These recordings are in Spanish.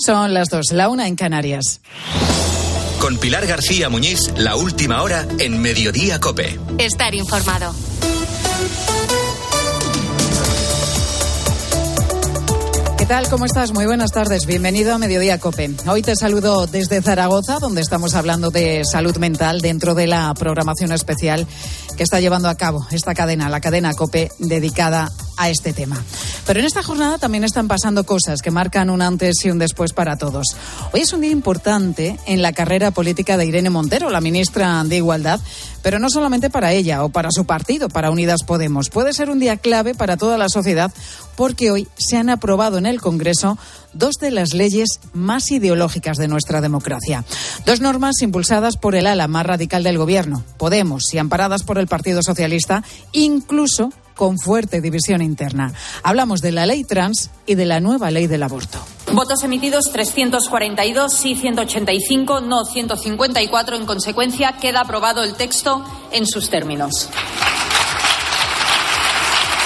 Son las dos, la una en Canarias. Con Pilar García Muñiz, la última hora en Mediodía Cope. Estar informado. ¿Qué tal? ¿Cómo estás? Muy buenas tardes. Bienvenido a Mediodía Cope. Hoy te saludo desde Zaragoza, donde estamos hablando de salud mental dentro de la programación especial que está llevando a cabo esta cadena, la cadena COPE, dedicada a este tema. Pero en esta jornada también están pasando cosas que marcan un antes y un después para todos. Hoy es un día importante en la carrera política de Irene Montero, la ministra de Igualdad, pero no solamente para ella o para su partido, para Unidas Podemos. Puede ser un día clave para toda la sociedad porque hoy se han aprobado en el Congreso dos de las leyes más ideológicas de nuestra democracia. Dos normas impulsadas por el ala más radical del Gobierno, Podemos, y amparadas por el Partido Socialista, incluso con fuerte división interna. Hablamos de la ley trans y de la nueva ley del aborto. Votos emitidos 342, sí 185, no 154. En consecuencia, queda aprobado el texto en sus términos.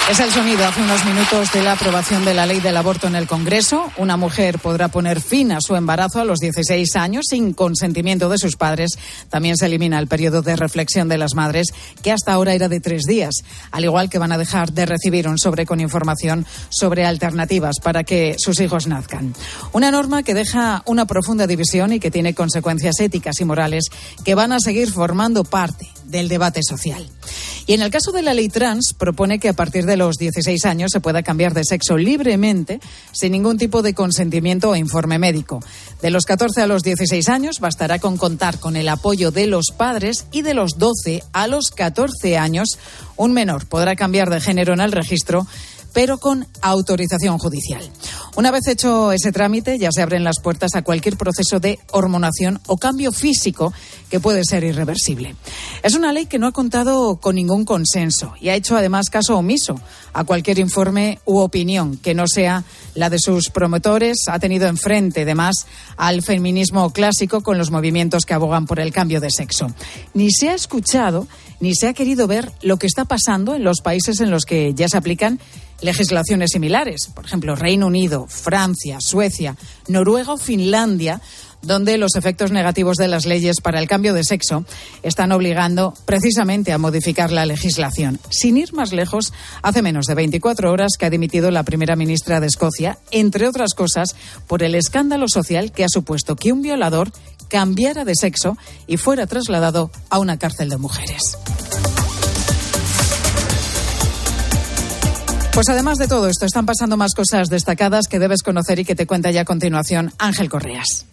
Es el sonido hace unos minutos de la aprobación de la ley del aborto en el Congreso. Una mujer podrá poner fin a su embarazo a los 16 años sin consentimiento de sus padres. También se elimina el periodo de reflexión de las madres, que hasta ahora era de tres días, al igual que van a dejar de recibir un sobre con información sobre alternativas para que sus hijos nazcan. Una norma que deja una profunda división y que tiene consecuencias éticas y morales que van a seguir formando parte del debate social. Y en el caso de la ley trans, propone que a partir de los 16 años se pueda cambiar de sexo libremente, sin ningún tipo de consentimiento o informe médico. De los 14 a los 16 años bastará con contar con el apoyo de los padres y de los 12 a los 14 años un menor podrá cambiar de género en el registro pero con autorización judicial. Una vez hecho ese trámite, ya se abren las puertas a cualquier proceso de hormonación o cambio físico que puede ser irreversible. Es una ley que no ha contado con ningún consenso y ha hecho además caso omiso a cualquier informe u opinión que no sea la de sus promotores. Ha tenido enfrente, además, al feminismo clásico con los movimientos que abogan por el cambio de sexo. Ni se ha escuchado ni se ha querido ver lo que está pasando en los países en los que ya se aplican legislaciones similares, por ejemplo, Reino Unido, Francia, Suecia, Noruega o Finlandia, donde los efectos negativos de las leyes para el cambio de sexo están obligando precisamente a modificar la legislación. Sin ir más lejos, hace menos de 24 horas que ha dimitido la primera ministra de Escocia, entre otras cosas, por el escándalo social que ha supuesto que un violador cambiara de sexo y fuera trasladado a una cárcel de mujeres. Pues además de todo esto, están pasando más cosas destacadas que debes conocer y que te cuenta ya a continuación Ángel Correas.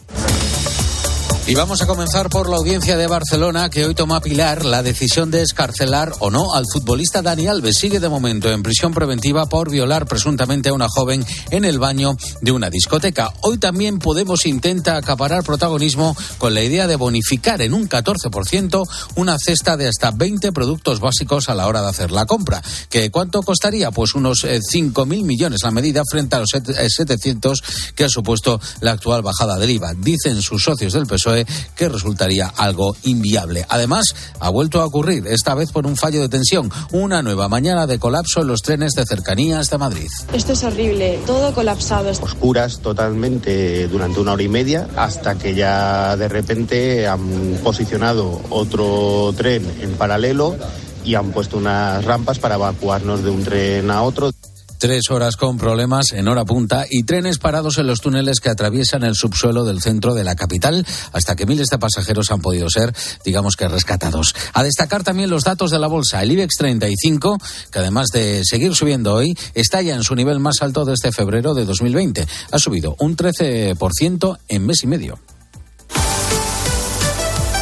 Y vamos a comenzar por la audiencia de Barcelona que hoy toma Pilar la decisión de escarcelar o no al futbolista Dani Alves. Sigue de momento en prisión preventiva por violar presuntamente a una joven en el baño de una discoteca. Hoy también Podemos intenta acaparar protagonismo con la idea de bonificar en un 14% una cesta de hasta 20 productos básicos a la hora de hacer la compra. ¿Que ¿Cuánto costaría? Pues unos 5.000 eh, millones la medida frente a los 700 eh, que ha supuesto la actual bajada del IVA. Dicen sus socios del PSOE que resultaría algo inviable. Además, ha vuelto a ocurrir, esta vez por un fallo de tensión, una nueva mañana de colapso en los trenes de cercanías de Madrid. Esto es horrible, todo colapsado. Oscuras totalmente durante una hora y media hasta que ya de repente han posicionado otro tren en paralelo y han puesto unas rampas para evacuarnos de un tren a otro. Tres horas con problemas en hora punta y trenes parados en los túneles que atraviesan el subsuelo del centro de la capital hasta que miles de pasajeros han podido ser, digamos que, rescatados. A destacar también los datos de la bolsa. El IBEX 35, que además de seguir subiendo hoy, está ya en su nivel más alto desde febrero de 2020. Ha subido un 13% en mes y medio.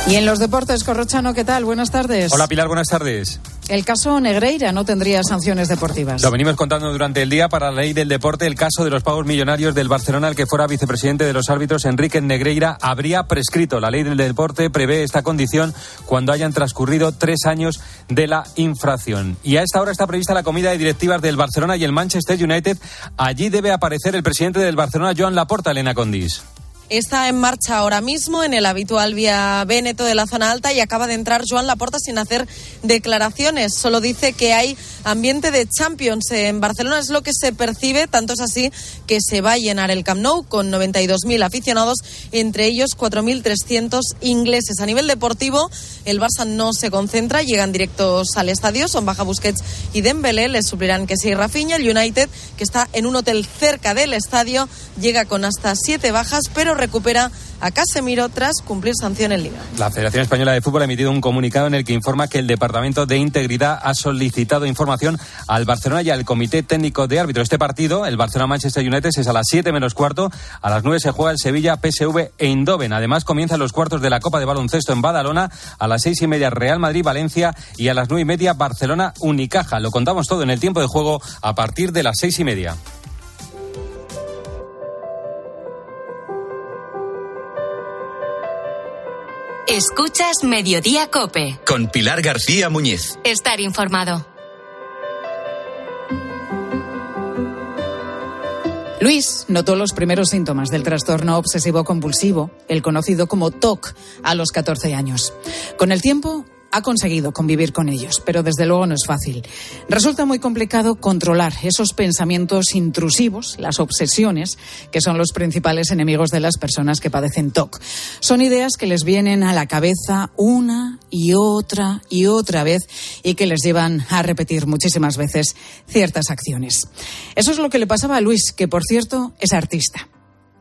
Y en los deportes, Corrochano, ¿qué tal? Buenas tardes. Hola Pilar, buenas tardes. El caso Negreira no tendría sanciones deportivas. Lo venimos contando durante el día para la ley del deporte. El caso de los pagos millonarios del Barcelona, el que fuera vicepresidente de los árbitros, Enrique Negreira, habría prescrito. La ley del deporte prevé esta condición cuando hayan transcurrido tres años de la infracción. Y a esta hora está prevista la comida de directivas del Barcelona y el Manchester United. Allí debe aparecer el presidente del Barcelona, Joan Laporta, Elena Condis. Está en marcha ahora mismo en el habitual vía Véneto de la zona alta y acaba de entrar Joan Laporta sin hacer declaraciones. Solo dice que hay ambiente de Champions en Barcelona. Es lo que se percibe, tanto es así que se va a llenar el Camp Nou con 92.000 aficionados, entre ellos 4.300 ingleses. A nivel deportivo, el Barça no se concentra, llegan directos al estadio, son Baja Busquets y Dembélé, les suplirán que sí Rafinha. El United, que está en un hotel cerca del estadio, llega con hasta siete bajas, pero recupera a Casemiro tras cumplir sanción en Liga. La Federación Española de Fútbol ha emitido un comunicado en el que informa que el Departamento de Integridad ha solicitado información al Barcelona y al Comité Técnico de Árbitro. Este partido, el Barcelona-Manchester United, es a las 7 menos cuarto. A las 9 se juega el Sevilla, PSV e Indoven. Además, comienzan los cuartos de la Copa de Baloncesto en Badalona. A las 6 y media Real Madrid-Valencia y a las 9 y media Barcelona-Unicaja. Lo contamos todo en el tiempo de juego a partir de las 6 y media. Escuchas Mediodía Cope. Con Pilar García Muñiz. Estar informado. Luis notó los primeros síntomas del trastorno obsesivo compulsivo, el conocido como TOC, a los 14 años. Con el tiempo ha conseguido convivir con ellos, pero desde luego no es fácil. Resulta muy complicado controlar esos pensamientos intrusivos, las obsesiones, que son los principales enemigos de las personas que padecen TOC. Son ideas que les vienen a la cabeza una y otra y otra vez y que les llevan a repetir muchísimas veces ciertas acciones. Eso es lo que le pasaba a Luis, que por cierto es artista.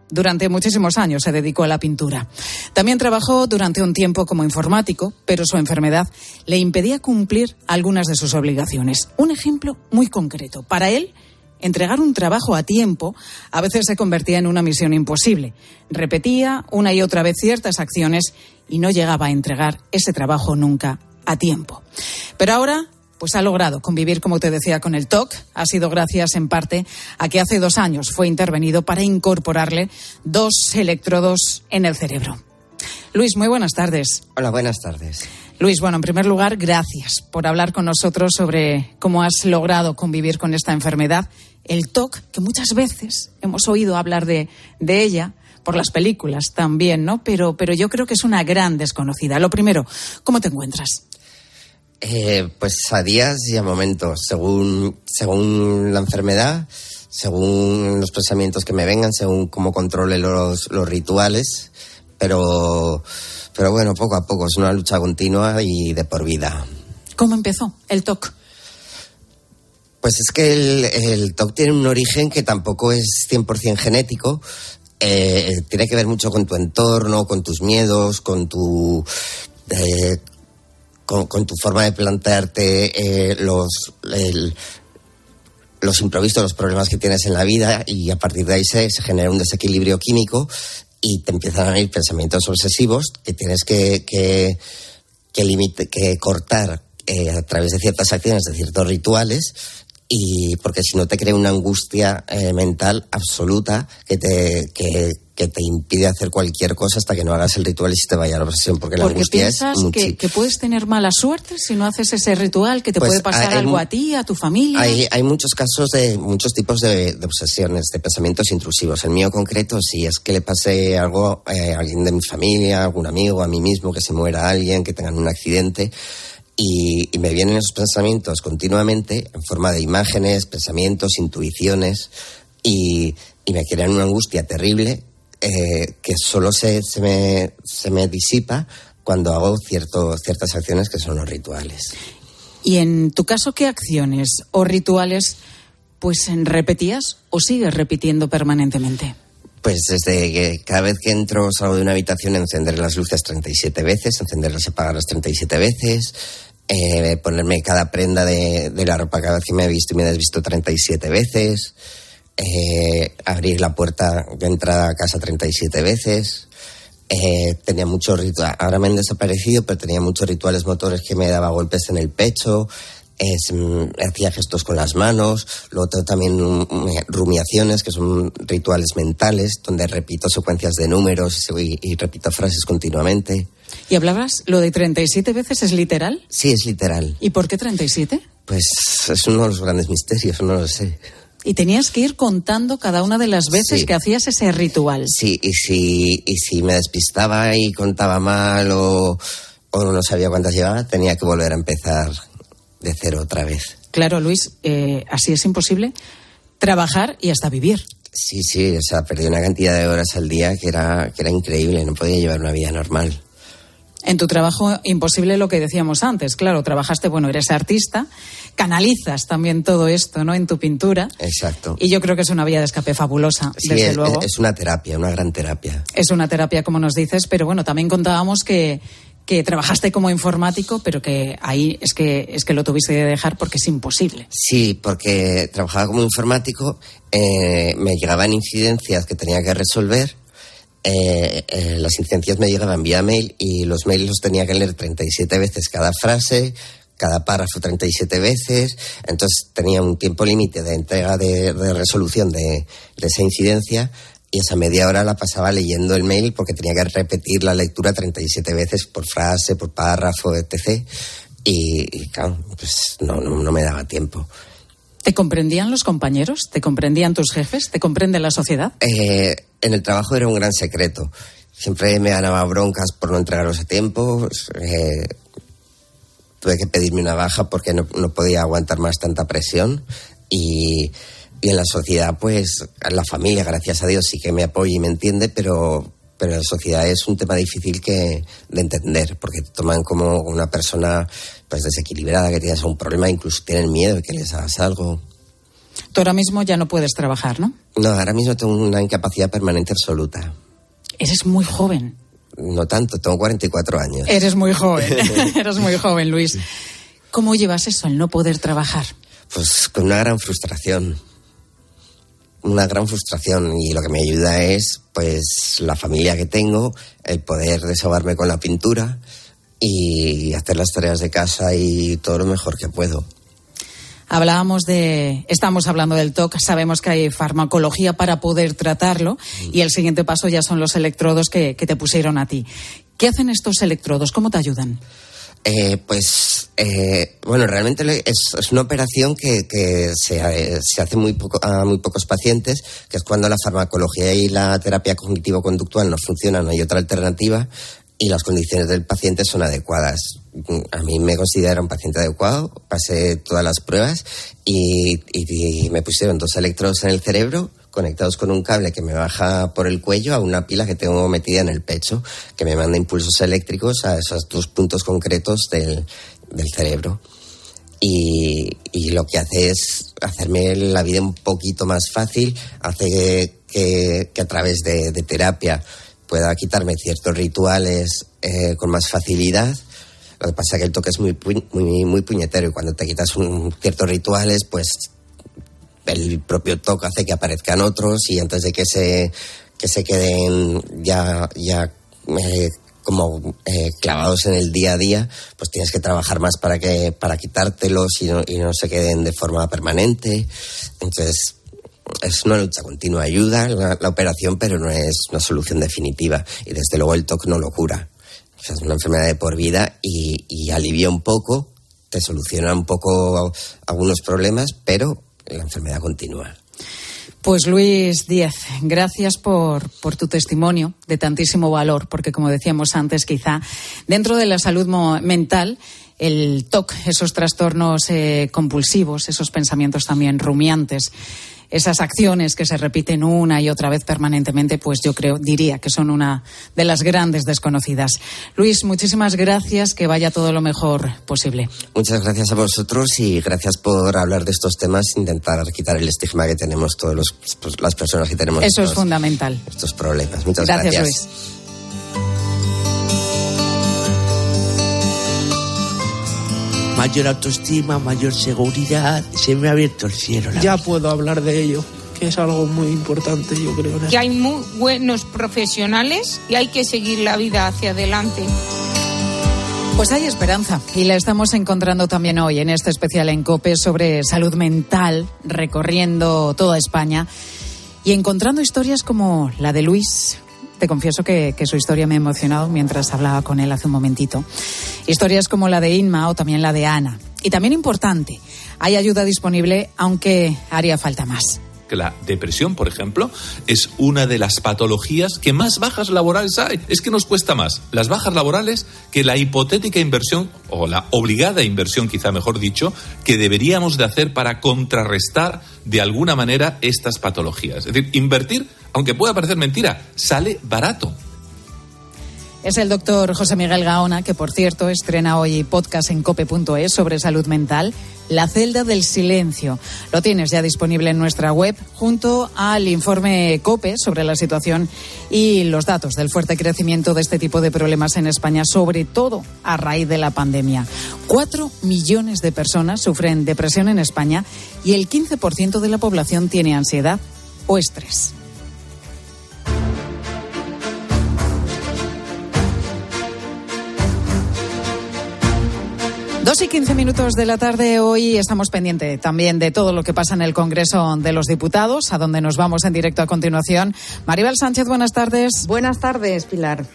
Durante muchísimos años se dedicó a la pintura. También trabajó durante un tiempo como informático, pero su enfermedad le impedía cumplir algunas de sus obligaciones. Un ejemplo muy concreto. Para él, entregar un trabajo a tiempo a veces se convertía en una misión imposible. Repetía una y otra vez ciertas acciones y no llegaba a entregar ese trabajo nunca a tiempo. Pero ahora pues ha logrado convivir, como te decía, con el TOC. Ha sido gracias en parte a que hace dos años fue intervenido para incorporarle dos electrodos en el cerebro. Luis, muy buenas tardes. Hola, buenas tardes. Luis, bueno, en primer lugar, gracias por hablar con nosotros sobre cómo has logrado convivir con esta enfermedad, el TOC, que muchas veces hemos oído hablar de, de ella por las películas también, ¿no? Pero, pero yo creo que es una gran desconocida. Lo primero, ¿cómo te encuentras? Eh, pues a días y a momentos, según, según la enfermedad, según los pensamientos que me vengan, según cómo controle los, los rituales, pero, pero bueno, poco a poco, es una lucha continua y de por vida. ¿Cómo empezó el TOC? Pues es que el, el TOC tiene un origen que tampoco es 100% genético, eh, tiene que ver mucho con tu entorno, con tus miedos, con tu... Eh, con, tu forma de plantearte eh, los, el, los improvisos, los problemas que tienes en la vida y a partir de ahí se, se genera un desequilibrio químico y te empiezan a venir pensamientos obsesivos que tienes que, que, que, limite, que cortar eh, a través de ciertas acciones, de ciertos rituales, y porque si no te crea una angustia eh, mental absoluta que te, que, que, te impide hacer cualquier cosa hasta que no hagas el ritual y se te vaya la obsesión, porque, porque la angustia piensas es que, que, puedes tener mala suerte si no haces ese ritual, que te Pues puede pasar hay- algo a ti, a tu familia. Hay, hay muchos casos de muchos tipos de, de obsesiones, de pensamientos intrusivos. El mío concreto, si es que le pase algo eh, a alguien de mi familia, a algún amigo, a mí mismo, que se muera alguien, que tengan un accidente. Y, y me vienen esos pensamientos continuamente en forma de imágenes, pensamientos, intuiciones, y, y me crean una angustia terrible eh, que solo se, se, me, se me disipa cuando hago cierto, ciertas acciones que son los rituales. Y en tu caso, ¿qué acciones o rituales pues repetías o sigues repitiendo permanentemente? Pues desde que cada vez que entro salgo de una habitación encender las luces 37 veces, encenderlas y apagarlas 37 veces, eh, ponerme cada prenda de, de, la ropa cada vez que me he visto y me he desvisto 37 veces, eh, abrir la puerta de entrada a casa 37 veces. Eh, tenía muchos rituales, ahora me han desaparecido, pero tenía muchos rituales motores que me daba golpes en el pecho, es, mm, hacía gestos con las manos, luego tengo también mm, rumiaciones, que son rituales mentales, donde repito secuencias de números y, y, repito frases continuamente. ¿Y hablabas, lo de 37 veces es literal? Sí, es literal. ¿Y por qué 37? Pues es uno de los grandes misterios, no lo sé. Y tenías que ir contando cada una de las veces Sí. que hacías ese ritual. Sí, y si, y si me despistaba y contaba mal o, o no sabía cuántas llevaba, tenía que volver a empezar de cero otra vez. Claro, Luis, eh, así es imposible trabajar y hasta vivir. Sí, sí, o sea, perdí una cantidad de horas al día que era, que era increíble, no podía llevar una vida normal. En tu trabajo imposible lo que decíamos antes, claro, trabajaste, bueno, eres artista, canalizas también todo esto, ¿no? En tu pintura. Exacto. Y yo creo que es una vía de escape fabulosa, Sí, desde es, luego. es una terapia, una gran terapia. Es una terapia, como nos dices, pero bueno, también contábamos que, que trabajaste como informático, pero que ahí es que, es que lo tuviste que dejar porque es imposible. Sí, porque trabajaba como informático, eh, me llegaban incidencias que tenía que resolver. eh, eh, las incidencias me llegaban vía mail y los mails los tenía que leer 37 veces cada frase, cada párrafo 37 veces. Entonces tenía un tiempo límite de entrega de, de resolución de, de esa incidencia y esa media hora la pasaba leyendo el mail porque tenía que repetir la lectura 37 veces por frase, por párrafo, etc. Y, y, claro, pues no, no, no me daba tiempo. ¿Te comprendían los compañeros? ¿Te comprendían tus jefes? ¿Te comprende la sociedad? Eh, en el trabajo era un gran secreto. Siempre me ganaba broncas por no entregarlos a tiempo. Eh, tuve que pedirme una baja porque no, no podía aguantar más tanta presión. Y, y en la sociedad, pues, la familia, gracias a Dios, sí que me apoya y me entiende, pero, pero en la sociedad es un tema difícil que, de entender, porque te toman como una persona pues desequilibrada, que tienes un problema, incluso tienen miedo de que les hagas algo. Tú ahora mismo ya no puedes trabajar, ¿no? No, ahora mismo tengo una incapacidad permanente absoluta. Eres muy joven. No tanto, tengo 44 años. Eres muy joven. Eres muy joven, Luis. ¿Cómo llevas eso, el no poder trabajar? Pues con una gran frustración. Una gran frustración y lo que me ayuda es pues la familia que tengo, el poder desahogarme con la pintura y hacer las tareas de casa y todo lo mejor que puedo. Hablábamos de, estamos hablando del TOC, sabemos que hay farmacología para poder tratarlo y el siguiente paso ya son los electrodos que, que te pusieron a ti. ¿Qué hacen estos electrodos? ¿Cómo te ayudan? Eh, pues, eh, bueno, realmente es, es una operación que, eh, se hace muy a muy pocos pacientes, que es cuando la farmacología y la terapia cognitivo-conductual no funcionan, no hay otra alternativa y las condiciones del paciente son adecuadas. A mí me considero un paciente adecuado, pasé todas las pruebas y- y me pusieron dos electrodos en el cerebro conectados con un cable que me baja por el cuello a una pila que tengo metida en el pecho, que me manda impulsos eléctricos a esos dos puntos concretos del, del cerebro. Y, y lo que hace es hacerme la vida un poquito más fácil, hace que, que a través de, de terapia pueda quitarme ciertos rituales eh, con más facilidad. Lo que pasa es que el toque es muy, muy, muy puñetero y cuando te quitas un, ciertos rituales, pues el propio toque hace que aparezcan otros y antes de que se, que se queden ya, ya eh, como eh, clavados en el día a día, pues tienes que trabajar más para que para quitártelos y no, y no se queden de forma permanente. Entonces, es una lucha continua. Ayuda la, operación, pero no es una solución definitiva. Y desde luego el TOC no lo cura. Es una enfermedad de por vida y alivia un poco, te soluciona un poco algunos problemas, pero la enfermedad continúa. Pues Luis Díez, gracias por, por tu testimonio de tantísimo valor, porque como decíamos antes, quizá dentro de la salud mental, el TOC, esos trastornos eh, compulsivos, esos pensamientos también rumiantes, esas acciones que se repiten una y otra vez permanentemente, pues yo creo, diría que son una de las grandes desconocidas. Luis, muchísimas gracias, que vaya todo lo mejor posible. Muchas gracias a vosotros y gracias por hablar de estos temas, intentar quitar el estigma que tenemos todas las personas que tenemos Eso es fundamental. estos problemas. Muchas Gracias, gracias. Luis. Mayor autoestima, mayor seguridad. Se me ha abierto el cielo. la Ya puedo hablar de ello, que es algo muy importante, yo creo. que hay muy buenos profesionales y hay que seguir la vida hacia adelante. Pues hay esperanza y la estamos encontrando también hoy en este especial en COPE sobre salud mental, recorriendo toda España y encontrando historias como la de Luis. Te confieso que, su historia me ha emocionado mientras hablaba con él hace un momentito. Historias como la de Inma o también la de Ana. Y también importante, hay ayuda disponible, aunque haría falta más que la depresión, por ejemplo, es una de las patologías que más bajas laborales hay. Es que nos cuesta más las bajas laborales que la hipotética inversión, o la obligada inversión, quizá mejor dicho, que deberíamos de hacer para contrarrestar de alguna manera estas patologías. Es decir, invertir, aunque pueda parecer mentira, sale barato. Es el doctor José Miguel Gaona, que por cierto estrena hoy podcast en cope.es sobre salud mental, La celda del silencio. Lo tienes ya disponible en nuestra web junto al informe COPE sobre la situación y los datos del fuerte crecimiento de este tipo de problemas en España, sobre todo a raíz de la pandemia. Cuatro millones de personas sufren depresión en España y el 15% de la población tiene ansiedad o estrés. Dos y quince minutos de la tarde. Hoy estamos pendientes también de todo lo que pasa en el Congreso de los Diputados, a donde nos vamos en directo a continuación. Maribel Sánchez, buenas tardes. Buenas tardes, Pilar.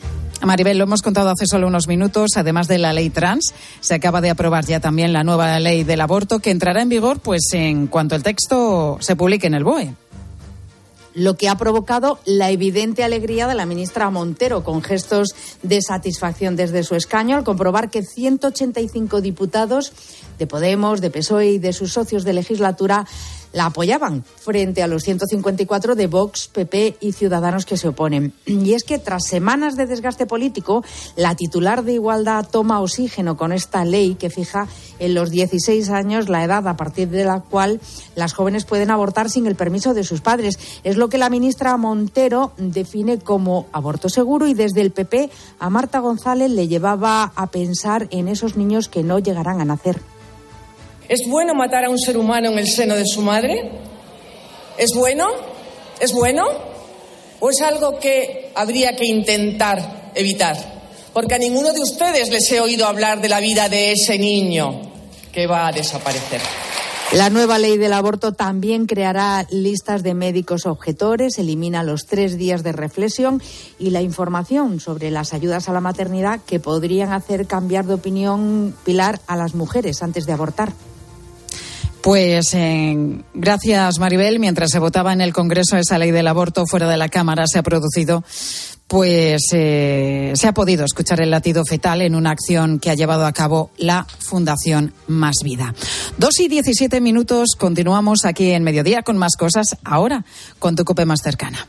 Maribel, lo hemos contado hace solo unos minutos. Además de la ley trans, se acaba de aprobar ya también la nueva ley del aborto que entrará en vigor pues en cuanto el texto se publique en el BOE lo que ha provocado la evidente alegría de la ministra Montero, con gestos de satisfacción desde su escaño al comprobar que 185 diputados de Podemos, de PSOE y de sus socios de legislatura la apoyaban frente a los 154 de Vox, PP y Ciudadanos que se oponen. Y es que tras semanas de desgaste político, la titular de Igualdad toma oxígeno con esta ley que fija en los 16 años la edad a partir de la cual las jóvenes pueden abortar sin el permiso de sus padres. Es lo que la ministra Montero define como aborto seguro y desde el PP a Marta González le llevaba a pensar en esos niños que no llegarán a nacer. ¿Es bueno matar a un ser humano en el seno de su madre? ¿Es bueno? ¿Es bueno? ¿O es algo que habría que intentar evitar? Porque a ninguno de ustedes les he oído hablar de la vida de ese niño que va a desaparecer. La nueva ley del aborto también creará listas de médicos objetores, elimina los tres días de reflexión y la información sobre las ayudas a la maternidad que podrían hacer cambiar de opinión Pilar a las mujeres antes de abortar. Pues gracias, Maribel. Mientras se votaba en el Congreso esa ley del aborto fuera de la Cámara, se ha producido, pues eh, se ha podido escuchar el latido fetal en una acción que ha llevado a cabo la Fundación Más Vida. Dos y diecisiete minutos. Continuamos aquí en Mediodía con más cosas. Ahora con tu cope más cercana.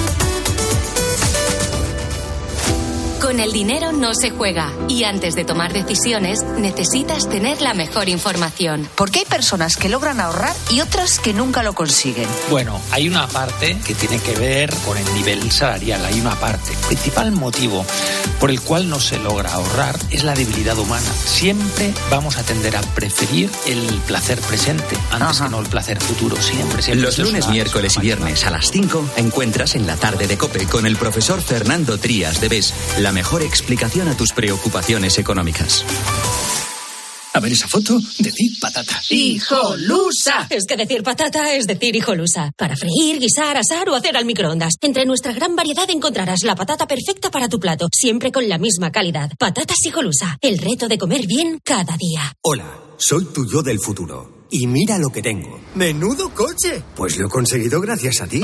Con el dinero no se juega y antes de tomar decisiones necesitas tener la mejor información. Porque hay personas que logran ahorrar y otras que nunca lo consiguen. Bueno, hay una parte que tiene que ver con el nivel salarial, hay una parte. El principal motivo por el cual no se logra ahorrar es la debilidad humana. Siempre vamos a tender a preferir el placer presente antes que no el placer futuro, siempre. siempre. Los lunes, miércoles y viernes a las 5 encuentras en la tarde de Cope con el profesor Fernando Trías de BES la mejor explicación a tus preocupaciones económicas. A ver esa foto, decir patata. ¡Hijolusa! Es que decir patata es decir hijolusa. Para freír, guisar, asar o hacer al microondas. Entre nuestra gran variedad encontrarás la patata perfecta para tu plato, siempre con la misma calidad. Patatas hijolusa. El reto de comer bien cada día. Hola, soy tu yo del futuro. Y mira lo que tengo. ¡Menudo coche! Pues lo he conseguido gracias a ti.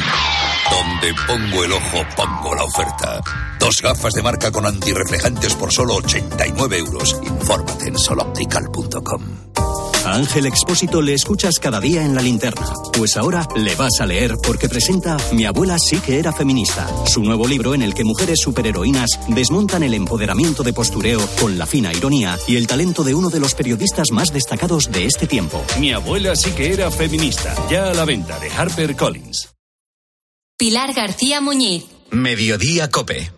Donde pongo el ojo, pongo la oferta. Dos gafas de marca con antirreflejantes por solo 89 euros. Infórmate en soloptical.com. A Ángel Expósito le escuchas cada día en la linterna. Pues ahora le vas a leer porque presenta Mi abuela sí que era feminista. Su nuevo libro en el que mujeres superheroínas desmontan el empoderamiento de postureo con la fina ironía y el talento de uno de los periodistas más destacados de este tiempo. Mi abuela sí que era feminista. Ya a la venta de Harper Collins. Pilar García Muñiz. Mediodía Cope.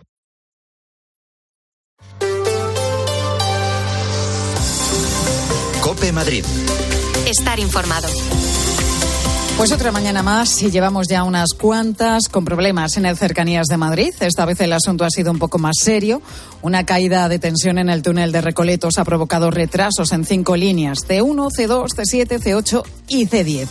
Cope Madrid. Estar informado. Pues otra mañana más y llevamos ya unas cuantas con problemas en el cercanías de Madrid. Esta vez el asunto ha sido un poco más serio. Una caída de tensión en el túnel de Recoletos ha provocado retrasos en cinco líneas, C1, C2, C7, C8 y C10.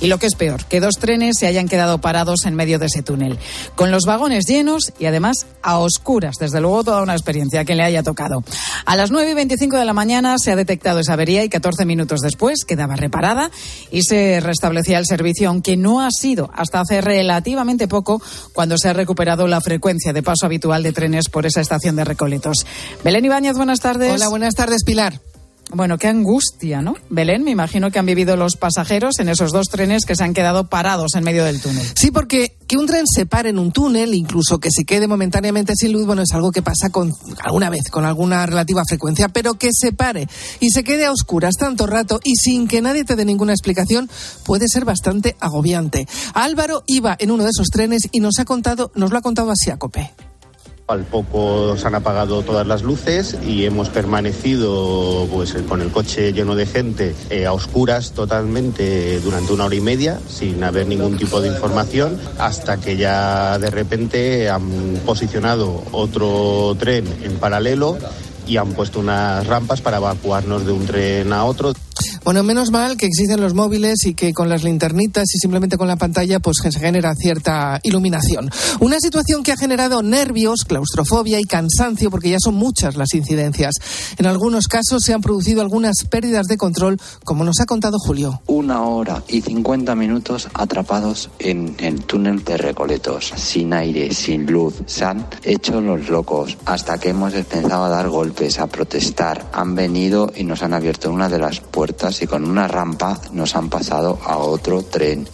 Y lo que es peor, que dos trenes se hayan quedado parados en medio de ese túnel, con los vagones llenos y además a oscuras. Desde luego, toda una experiencia que le haya tocado. A las 9 y 25 de la mañana se ha detectado esa avería y 14 minutos después quedaba reparada y se restablecía el servicio, aunque no ha sido hasta hace relativamente poco cuando se ha recuperado la frecuencia de paso habitual de trenes por esa estación de Recoletos. Belén Ibáñez, buenas tardes. Hola, buenas tardes, Pilar. Bueno, qué angustia, ¿no? Belén, me imagino que han vivido los pasajeros en esos dos trenes que se han quedado parados en medio del túnel. Sí, porque que un tren se pare en un túnel, incluso que se quede momentáneamente sin luz, bueno, es algo que pasa con alguna vez, con alguna relativa frecuencia, pero que se pare y se quede a oscuras tanto rato y sin que nadie te dé ninguna explicación puede ser bastante agobiante. Álvaro iba en uno de esos trenes y nos ha contado, nos lo ha contado así a Cope. Al poco se han apagado todas las luces y hemos permanecido pues, con el coche lleno de gente eh, a oscuras totalmente durante una hora y media sin haber ningún tipo de información hasta que ya de repente han posicionado otro tren en paralelo y han puesto unas rampas para evacuarnos de un tren a otro. Bueno, menos mal que existen los móviles y que con las linternitas y simplemente con la pantalla pues se genera cierta iluminación. Una situación que ha generado nervios, claustrofobia y cansancio porque ya son muchas las incidencias. En algunos casos se han producido algunas pérdidas de control, como nos ha contado Julio. Una hora y 50 minutos atrapados en el túnel de Recoletos, sin aire, sin luz. Se han hecho los locos hasta que hemos empezado a dar golpes, a protestar. Han venido y nos han abierto una de las puertas y con una rampa nos han pasado a otro tren.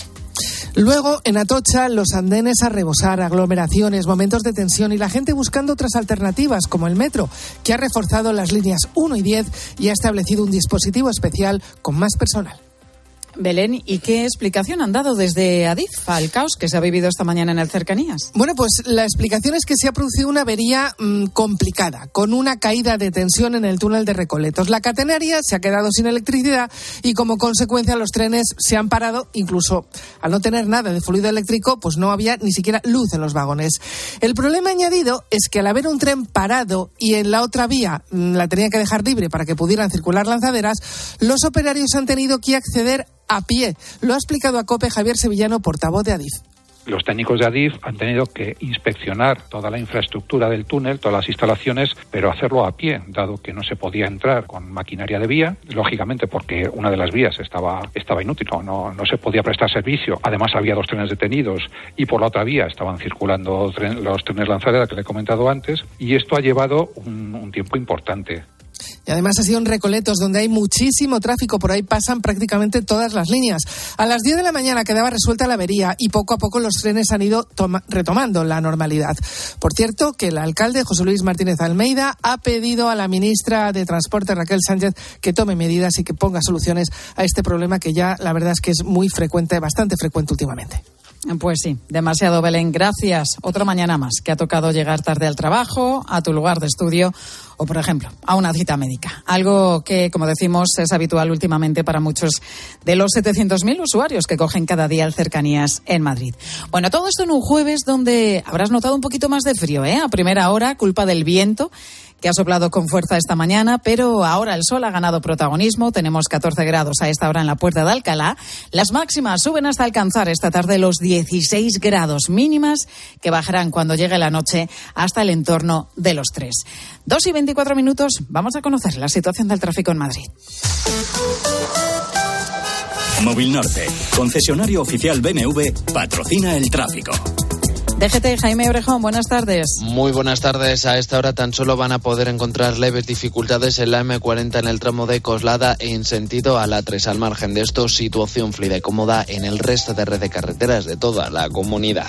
Luego, en Atocha, los andenes a rebosar, aglomeraciones, momentos de tensión y la gente buscando otras alternativas, como el metro, que ha reforzado las líneas 1 y 10 y ha establecido un dispositivo especial con más personal. Belén, ¿y qué explicación han dado desde Adif al caos que se ha vivido esta mañana en el Cercanías? Bueno, pues la explicación es que se ha producido una avería mmm, complicada, con una caída de tensión en el túnel de Recoletos. La catenaria se ha quedado sin electricidad y como consecuencia los trenes se han parado, incluso al no tener nada de fluido eléctrico, pues no había ni siquiera luz en los vagones. El problema añadido es que al haber un tren parado y en la otra vía mmm, la tenían que dejar libre para que pudieran circular lanzaderas, los operarios han tenido que acceder a pie. Lo ha explicado a COPE Javier Sevillano, portavoz de Adif los técnicos de Adif han tenido que inspeccionar toda la infraestructura del túnel, todas las instalaciones, pero hacerlo a pie, dado que no se podía entrar con maquinaria de vía, lógicamente porque una de las vías estaba, estaba inútil, no, no se podía prestar servicio. Además había dos trenes detenidos y por la otra vía estaban circulando tren, los trenes lanzadera que le he comentado antes y esto ha llevado un, un tiempo importante. Y además ha sido en Recoletos, donde hay muchísimo tráfico. Por ahí pasan prácticamente todas las líneas. A las 10 de la mañana quedaba resuelta la avería y poco a poco los trenes han ido retomando la normalidad. Por cierto, que el alcalde José Luis Martínez Almeida ha pedido a la ministra de Transporte, Raquel Sánchez, que tome medidas y que ponga soluciones a este problema que ya la verdad es que es muy frecuente, bastante frecuente últimamente. Pues sí, demasiado Belén. Gracias. Otra mañana más que ha tocado llegar tarde al trabajo, a tu lugar de estudio o, por ejemplo, a una cita médica. Algo que, como decimos, es habitual últimamente para muchos de los 700.000 usuarios que cogen cada día el cercanías en Madrid. Bueno, todo esto en un jueves donde habrás notado un poquito más de frío, ¿eh? A primera hora, culpa del viento que ha soplado con fuerza esta mañana, pero ahora el sol ha ganado protagonismo. Tenemos 14 grados a esta hora en la puerta de Alcalá. Las máximas suben hasta alcanzar esta tarde los 16 grados mínimas, que bajarán cuando llegue la noche hasta el entorno de los 3. Dos y 24 minutos, vamos a conocer la situación del tráfico en Madrid. Móvil Norte, concesionario oficial BMW, patrocina el tráfico. DGT, Jaime Obrejón, buenas tardes. Muy buenas tardes. A esta hora tan solo van a poder encontrar leves dificultades en la M40 en el tramo de Coslada en sentido a la 3. Al margen de esto, situación fluida y cómoda en el resto de red de carreteras de toda la comunidad.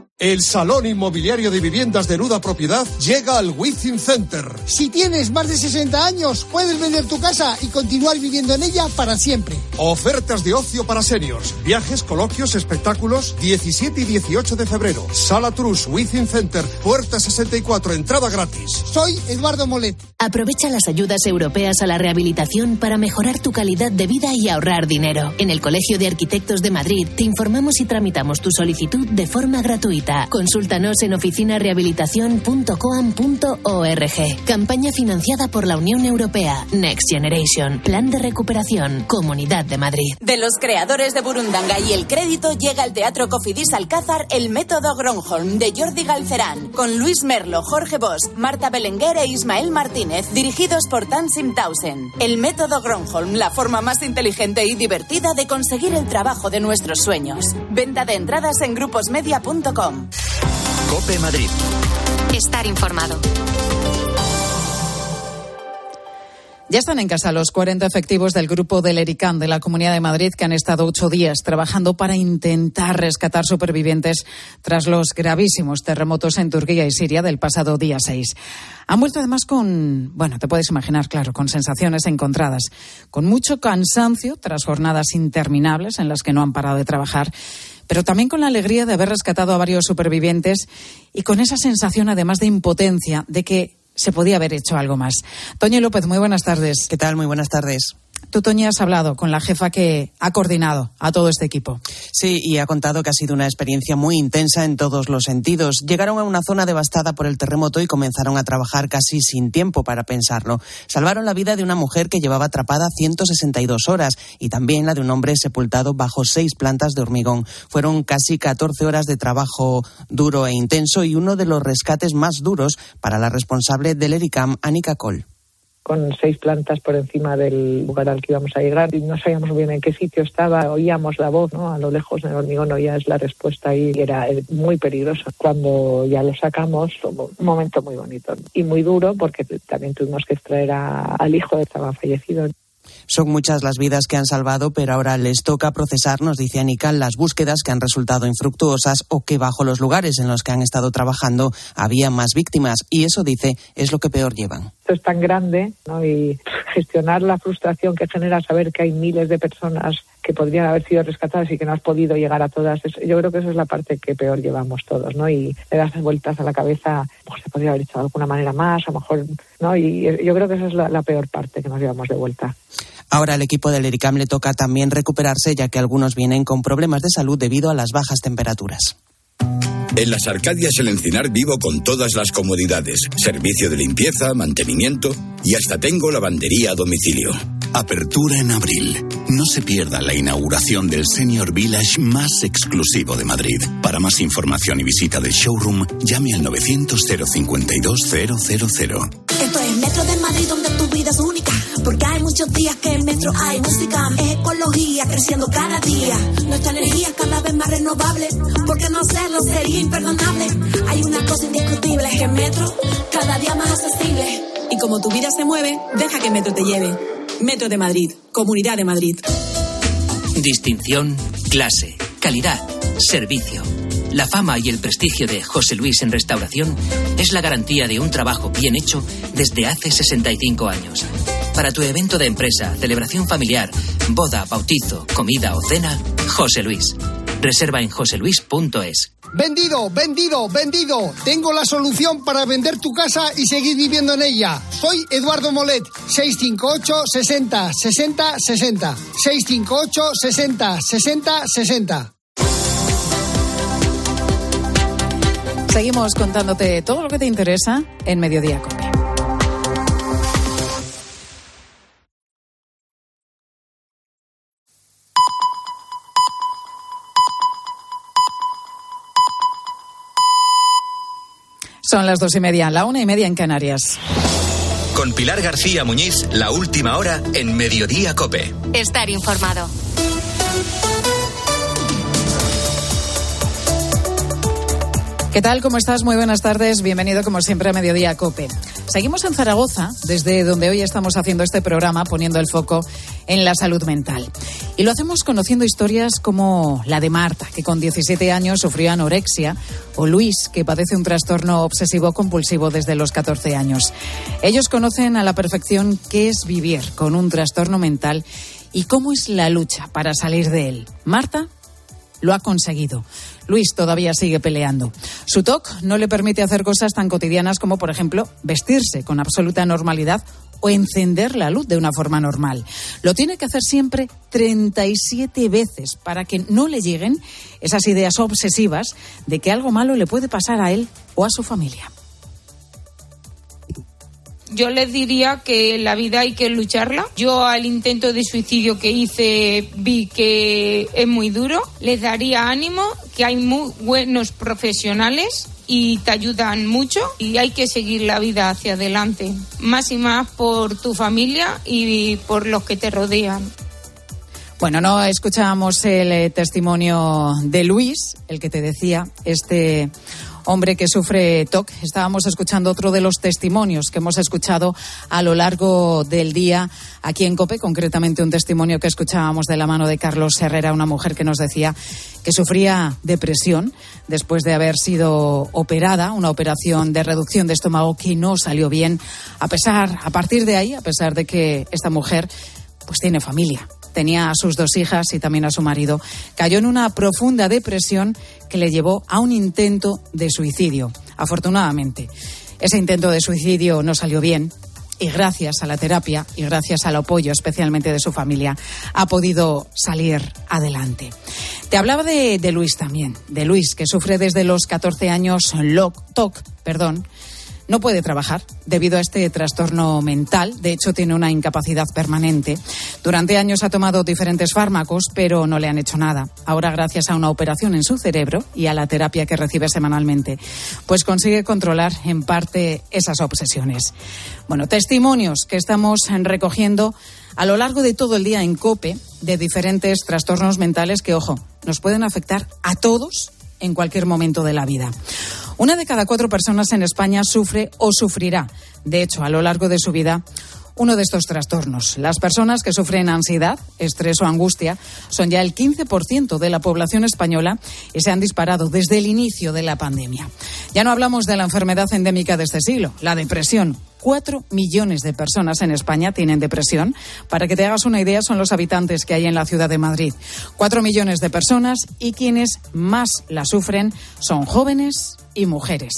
El Salón Inmobiliario de Viviendas de Nuda Propiedad llega al Within Center. Si tienes más de 60 años, puedes vender tu casa y continuar viviendo en ella para siempre. Ofertas de ocio para seniors, viajes, coloquios, espectáculos, 17 y 18 de febrero. Sala Trus, Within Center, puerta 64, entrada gratis. Soy Eduardo Molet. Aprovecha las ayudas europeas a la rehabilitación para mejorar tu calidad de vida y ahorrar dinero. En el Colegio de Arquitectos de Madrid te informamos y tramitamos tu solicitud de forma gratuita. Consultanos en oficinarehabilitación.coam.org. Campaña financiada por la Unión Europea. Next Generation. Plan de recuperación. Comunidad de Madrid. De los creadores de Burundanga y el crédito llega al Teatro Cofidis Alcázar El Método Gronholm de Jordi Galcerán. Con Luis Merlo, Jorge Bosch, Marta Belenguer e Ismael Martínez. Dirigidos por Tansim Tausen. El Método Gronholm, la forma más inteligente y divertida de conseguir el trabajo de nuestros sueños. Venta de entradas en gruposmedia.com. Cope Madrid. Estar informado. Ya están en casa los 40 efectivos del grupo del ERICAN de la Comunidad de Madrid que han estado ocho días trabajando para intentar rescatar supervivientes tras los gravísimos terremotos en Turquía y Siria del pasado día 6. Han vuelto además con, bueno, te puedes imaginar, claro, con sensaciones encontradas, con mucho cansancio tras jornadas interminables en las que no han parado de trabajar pero también con la alegría de haber rescatado a varios supervivientes y con esa sensación además de impotencia de que se podía haber hecho algo más. Toño López, muy buenas tardes. ¿Qué tal? Muy buenas tardes. Tú, Toña, has hablado con la jefa que ha coordinado a todo este equipo. Sí, y ha contado que ha sido una experiencia muy intensa en todos los sentidos. Llegaron a una zona devastada por el terremoto y comenzaron a trabajar casi sin tiempo para pensarlo. Salvaron la vida de una mujer que llevaba atrapada 162 horas y también la de un hombre sepultado bajo seis plantas de hormigón. Fueron casi 14 horas de trabajo duro e intenso y uno de los rescates más duros para la responsable del ERICAM, Anika Cole con seis plantas por encima del lugar al que íbamos a llegar y no sabíamos bien en qué sitio estaba, oíamos la voz, ¿no? A lo lejos en el hormigón oías la respuesta y era muy peligroso. Cuando ya lo sacamos, un momento muy bonito y muy duro porque también tuvimos que extraer al hijo que estaba fallecido. Son muchas las vidas que han salvado, pero ahora les toca procesar, nos dice Anícal, las búsquedas que han resultado infructuosas o que bajo los lugares en los que han estado trabajando había más víctimas. Y eso, dice, es lo que peor llevan. Es tan grande ¿no? y gestionar la frustración que genera saber que hay miles de personas que podrían haber sido rescatadas y que no has podido llegar a todas. Yo creo que esa es la parte que peor llevamos todos, ¿no? Y le das vueltas a la cabeza, pues se podría haber hecho de alguna manera más, a lo mejor, ¿no? Y yo creo que esa es la, la peor parte que nos llevamos de vuelta. Ahora al equipo del ERICAM le toca también recuperarse, ya que algunos vienen con problemas de salud debido a las bajas temperaturas. En las Arcadias el Encinar vivo con todas las comodidades, servicio de limpieza, mantenimiento y hasta tengo lavandería a domicilio. Apertura en abril. No se pierda la inauguración del Senior Village más exclusivo de Madrid. Para más información y visita del showroom, llame al 900 052 000. Esto es Metro de Madrid donde tu vida es única. Porque hay muchos días que en Metro hay música. Es ecología creciendo cada día. Nuestra energía cada vez más renovable. Porque no hacerlo sería imperdonable. Hay una cosa indiscutible: es que Metro cada día más accesible. Y como tu vida se mueve, deja que Metro te lleve. Metro de Madrid, Comunidad de Madrid. Distinción, clase, calidad, servicio. La fama y el prestigio de José Luis en restauración es la garantía de un trabajo bien hecho desde hace 65 años. Para tu evento de empresa, celebración familiar, boda, bautizo, comida o cena, José Luis. Reserva en joseluis.es. Vendido, vendido, vendido. Tengo la solución para vender tu casa y seguir viviendo en ella. Soy Eduardo Molet, 658 60 60 60. 658 60 60 60. Seguimos contándote todo lo que te interesa en Mediodía Cope. Son las dos y media, la una y media en Canarias. Con Pilar García Muñiz, la última hora en Mediodía Cope. Estar informado. ¿Qué tal? ¿Cómo estás? Muy buenas tardes. Bienvenido como siempre a Mediodía Cope. Seguimos en Zaragoza, desde donde hoy estamos haciendo este programa, poniendo el foco en la salud mental. Y lo hacemos conociendo historias como la de Marta, que con 17 años sufrió anorexia, o Luis, que padece un trastorno obsesivo compulsivo desde los 14 años. Ellos conocen a la perfección qué es vivir con un trastorno mental y cómo es la lucha para salir de él. Marta lo ha conseguido. Luis todavía sigue peleando. Su TOC no le permite hacer cosas tan cotidianas como, por ejemplo, vestirse con absoluta normalidad o encender la luz de una forma normal. Lo tiene que hacer siempre 37 veces para que no le lleguen esas ideas obsesivas de que algo malo le puede pasar a él o a su familia yo les diría que la vida hay que lucharla. Yo al intento de suicidio que hice vi que es muy duro. Les daría ánimo, que hay muy buenos profesionales y te ayudan mucho y hay que seguir la vida hacia adelante. Más y más por tu familia y por los que te rodean. Bueno, no escuchábamos el eh, testimonio de Luis, el que te decía, este hombre que sufre TOC. Estábamos escuchando otro de los testimonios que hemos escuchado a lo largo del día aquí en COPE, concretamente un testimonio que escuchábamos de la mano de Carlos Herrera, una mujer que nos decía que sufría depresión después de haber sido operada, una operación de reducción de estómago que no salió bien, a pesar, a partir de ahí, a pesar de que esta mujer pues tiene familia, tenía a sus dos hijas y también a su marido, cayó en una profunda depresión que le llevó a un intento de suicidio. Afortunadamente, ese intento de suicidio no salió bien y gracias a la terapia y gracias al apoyo especialmente de su familia ha podido salir adelante. Te hablaba de, Luis también, de Luis que sufre desde los 14 años TOC, perdón, no puede trabajar debido a este trastorno mental. De hecho, tiene una incapacidad permanente. Durante años ha tomado diferentes fármacos, pero no le han hecho nada. Ahora, gracias a una operación en su cerebro y a la terapia que recibe semanalmente, pues consigue controlar en parte esas obsesiones. Bueno, testimonios que estamos recogiendo a lo largo de todo el día en COPE de diferentes trastornos mentales que, ojo, nos pueden afectar a todos en cualquier momento de la vida. Una de cada cuatro personas en España sufre o sufrirá, de hecho, a lo largo de su vida, uno de estos trastornos. Las personas que sufren ansiedad, estrés o angustia son ya el 15% de la población española y se han disparado desde el inicio de la pandemia. Ya no hablamos de la enfermedad endémica de este siglo, la depresión, Cuatro millones de personas en España tienen depresión. Para que te hagas una idea, son los habitantes que hay en la ciudad de Madrid. Cuatro millones de personas y quienes más la sufren son jóvenes y mujeres.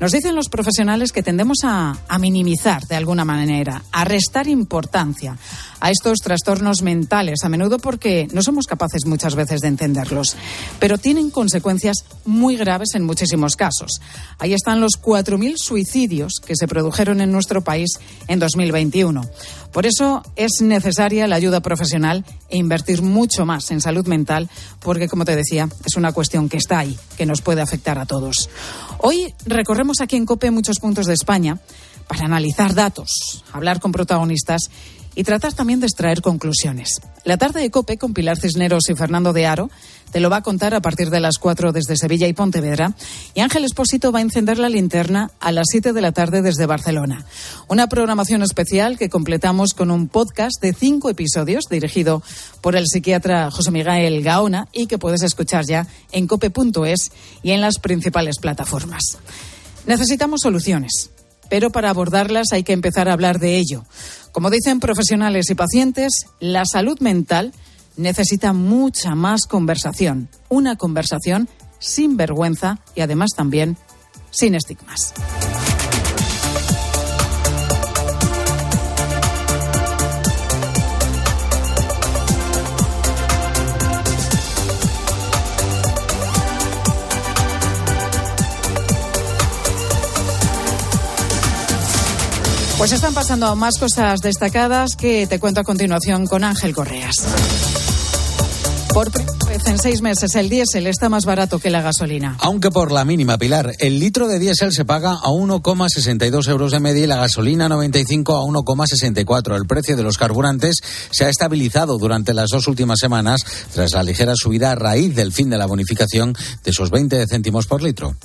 Nos dicen los profesionales que tendemos a, a, minimizar de alguna manera, a restar importancia a estos trastornos mentales, a menudo porque no somos capaces muchas veces de entenderlos, pero tienen consecuencias muy graves en muchísimos casos. Ahí están los 4.000 suicidios que se produjeron en nuestro país en 2021. Por eso es necesaria la ayuda profesional e invertir mucho más en salud mental, porque, como te decía, es una cuestión que está ahí, que nos puede afectar a todos. Hoy recorremos aquí en COPE muchos puntos de España para analizar datos, hablar con protagonistas y tratar también de extraer conclusiones. La tarde de COPE con Pilar Cisneros y Fernando de Aro te lo va a contar a partir de las 4 desde Sevilla y Pontevedra. Y Ángel Espósito va a encender la linterna a las 7 de la tarde desde Barcelona. Una programación especial que completamos con un podcast de cinco episodios dirigido por el psiquiatra José Miguel Gaona y que puedes escuchar ya en cope.es y en las principales plataformas. Necesitamos soluciones, pero para abordarlas hay que empezar a hablar de ello. Como dicen profesionales y pacientes, la salud mental necesita mucha más conversación, una conversación sin vergüenza y además también sin estigmas. Pues están pasando más cosas destacadas que te cuento a continuación con Ángel Correas. Por primera vez en seis meses el diésel está más barato que la gasolina. Aunque por la mínima, Pilar, el litro de diésel se paga a 1,62 euros de media y la gasolina 95 a 1,64. El precio de los carburantes se ha estabilizado durante las dos últimas semanas tras la ligera subida a raíz del fin de la bonificación de esos 20 céntimos por litro.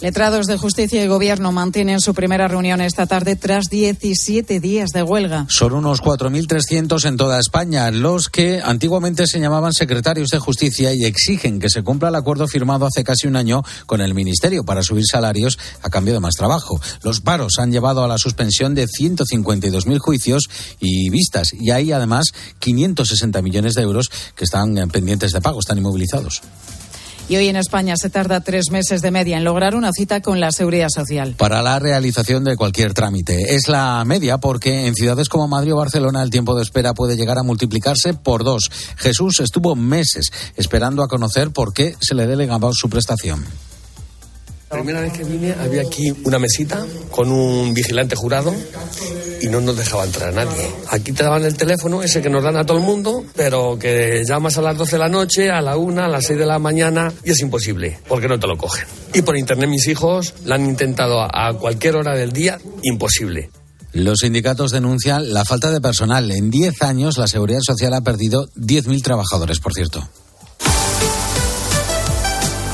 Letrados de Justicia y Gobierno mantienen su primera reunión esta tarde tras 17 días de huelga. Son unos 4.300 en toda España, los que antiguamente se llamaban secretarios de Justicia y exigen que se cumpla el acuerdo firmado hace casi un año con el Ministerio para subir salarios a cambio de más trabajo. Los paros han llevado a la suspensión de 152.000 juicios y vistas y hay además 560 millones de euros que están pendientes de pago, están inmovilizados. Y hoy en España se tarda tres meses de media en lograr una cita con la Seguridad Social. Para la realización de cualquier trámite. Es la media porque en ciudades como Madrid o Barcelona el tiempo de espera puede llegar a multiplicarse por dos. Jesús estuvo meses esperando a conocer por qué se le delegaba su prestación. La primera vez que vine había aquí una mesita con un vigilante jurado y no nos dejaba entrar a nadie. Aquí te daban el teléfono, ese que nos dan a todo el mundo, pero que llamas a las 12 de la noche, a la 1, a las 6 de la mañana y es imposible, porque no te lo cogen. Y por internet mis hijos la han intentado a cualquier hora del día, imposible. Los sindicatos denuncian la falta de personal. En 10 años la Seguridad Social ha perdido 10.000 trabajadores, por cierto.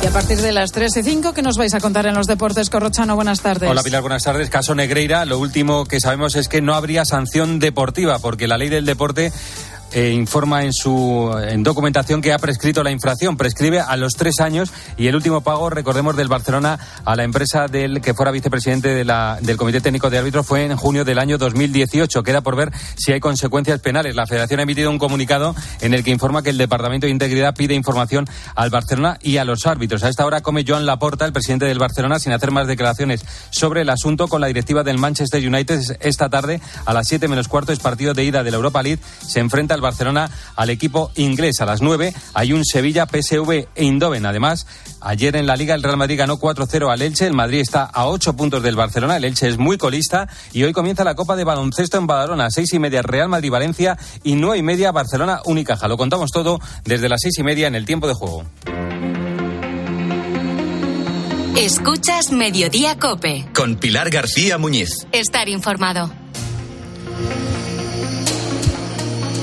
Y a partir de las 3 y 5, ¿qué nos vais a contar en los deportes? Corrochano, buenas tardes. Hola Pilar, buenas tardes. Caso Negreira, lo último que sabemos es que no habría sanción deportiva porque la ley del deporte eh, informa en su en documentación que ha prescrito la infracción. Prescribe a los tres años y el último pago, recordemos, del Barcelona a la empresa del que fuera vicepresidente de la, del Comité Técnico de Árbitros fue en junio del año 2018. Queda por ver si hay consecuencias penales. La Federación ha emitido un comunicado en el que informa que el Departamento de Integridad pide información al Barcelona y a los árbitros. A esta hora come Joan Laporta, el presidente del Barcelona, sin hacer más declaraciones sobre el asunto con la directiva del Manchester United. Esta tarde, a las 7 menos cuarto, es partido de ida de la Europa League. Se enfrenta al Barcelona al equipo inglés. A las 9 hay un Sevilla, PSV e Indoven. Además, ayer en la Liga el Real Madrid ganó 4-0 al Elche. El Madrid está a 8 puntos del Barcelona. El Elche es muy colista. Y hoy comienza la Copa de Baloncesto en Badalona. 6 y media Real Madrid-Valencia y 9 y media Barcelona Unicaja. Lo contamos todo desde las 6 y media en el tiempo de juego. Escuchas Mediodía Cope. Con Pilar García Muñiz. Estar informado.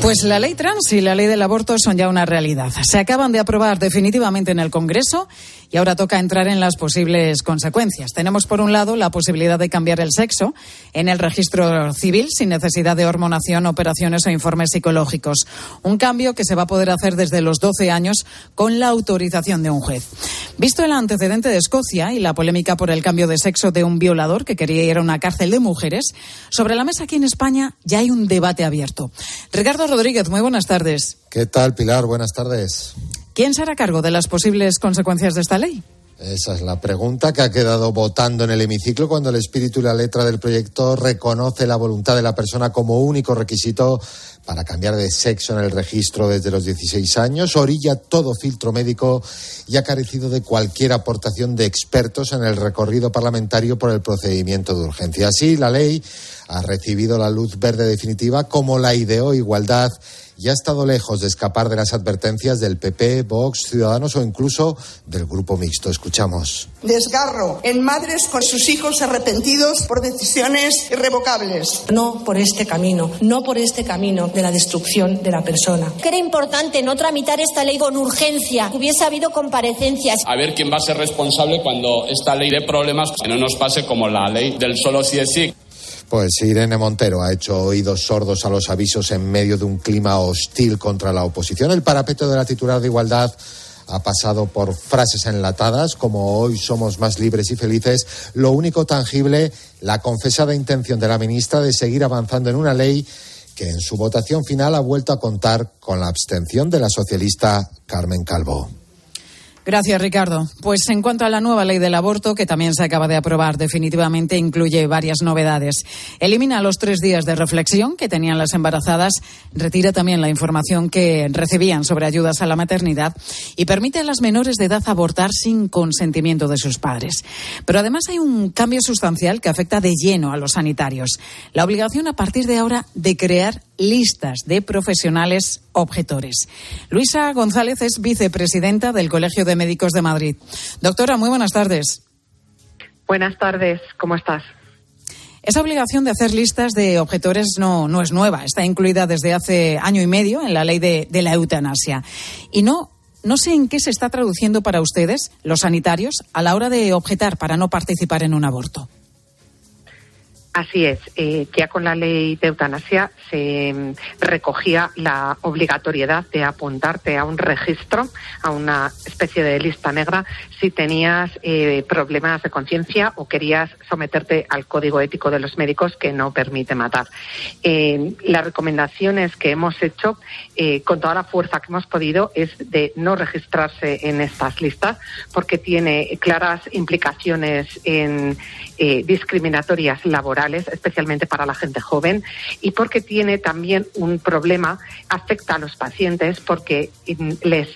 Pues la ley trans y la ley del aborto son ya una realidad. Se acaban de aprobar definitivamente en el Congreso y ahora toca entrar en las posibles consecuencias. Tenemos, por un lado, la posibilidad de cambiar el sexo en el registro civil sin necesidad de hormonación, operaciones o informes psicológicos. Un cambio que se va a poder hacer desde los 12 años con la autorización de un juez. Visto el antecedente de Escocia y la polémica por el cambio de sexo de un violador que quería ir a una cárcel de mujeres, sobre la mesa aquí en España ya hay un debate abierto. Ricardo Rodríguez, muy buenas tardes. ¿Qué tal, Pilar? Buenas tardes. ¿Quién se hará cargo de las posibles consecuencias de esta ley? Esa es la pregunta que ha quedado votando en el hemiciclo cuando el espíritu y la letra del proyecto reconoce la voluntad de la persona como único requisito para cambiar de sexo en el registro desde los 16 años, orilla todo filtro médico y ha carecido de cualquier aportación de expertos en el recorrido parlamentario por el procedimiento de urgencia. Así, la ley ha recibido la luz verde definitiva como la ideó Igualdad y ha estado lejos de escapar de las advertencias del PP, Vox, Ciudadanos o incluso del Grupo Mixto. Escuchamos. Desgarro en madres con sus hijos arrepentidos por decisiones irrevocables. No por este camino, no por este camino de la destrucción de la persona. Que era importante no tramitar esta ley con urgencia, que hubiese habido comparecencias. A ver quién va a ser responsable cuando esta ley de problemas que no nos pase como la ley del solo sí es sí. Pues Irene Montero ha hecho oídos sordos a los avisos en medio de un clima hostil contra la oposición. El parapeto de la titular de Igualdad ha pasado por frases enlatadas como hoy somos más libres y felices. Lo único tangible, la confesada intención de la ministra de seguir avanzando en una ley que en su votación final ha vuelto a contar con la abstención de la socialista Carmen Calvo. Gracias, Ricardo. Pues en cuanto a la nueva ley del aborto, que también se acaba de aprobar, definitivamente incluye varias novedades. Elimina los tres días de reflexión que tenían las embarazadas, retira también la información que recibían sobre ayudas a la maternidad y permite a las menores de edad abortar sin consentimiento de sus padres. Pero además hay un cambio sustancial que afecta de lleno a los sanitarios. La obligación a partir de ahora de crear listas de profesionales objetores. Luisa González es vicepresidenta del Colegio de Médicos de Madrid. Doctora, muy buenas tardes. Buenas tardes, ¿cómo estás? Esa obligación de hacer listas de objetores no, no es nueva, está incluida desde hace año y medio en la ley de, de la eutanasia. Y no, no sé en qué se está traduciendo para ustedes, los sanitarios, a la hora de objetar para no participar en un aborto. Así es, eh, ya con la ley de eutanasia se mm, recogía la obligatoriedad de apuntarte a un registro, a una especie de lista negra, si tenías eh, problemas de conciencia o querías someterte al código ético de los médicos que no permite matar. Eh, las recomendaciones que hemos hecho con toda la fuerza que hemos podido es de no registrarse en estas listas porque tiene claras implicaciones discriminatorias laborales especialmente para la gente joven, y porque tiene también un problema, afecta a los pacientes porque les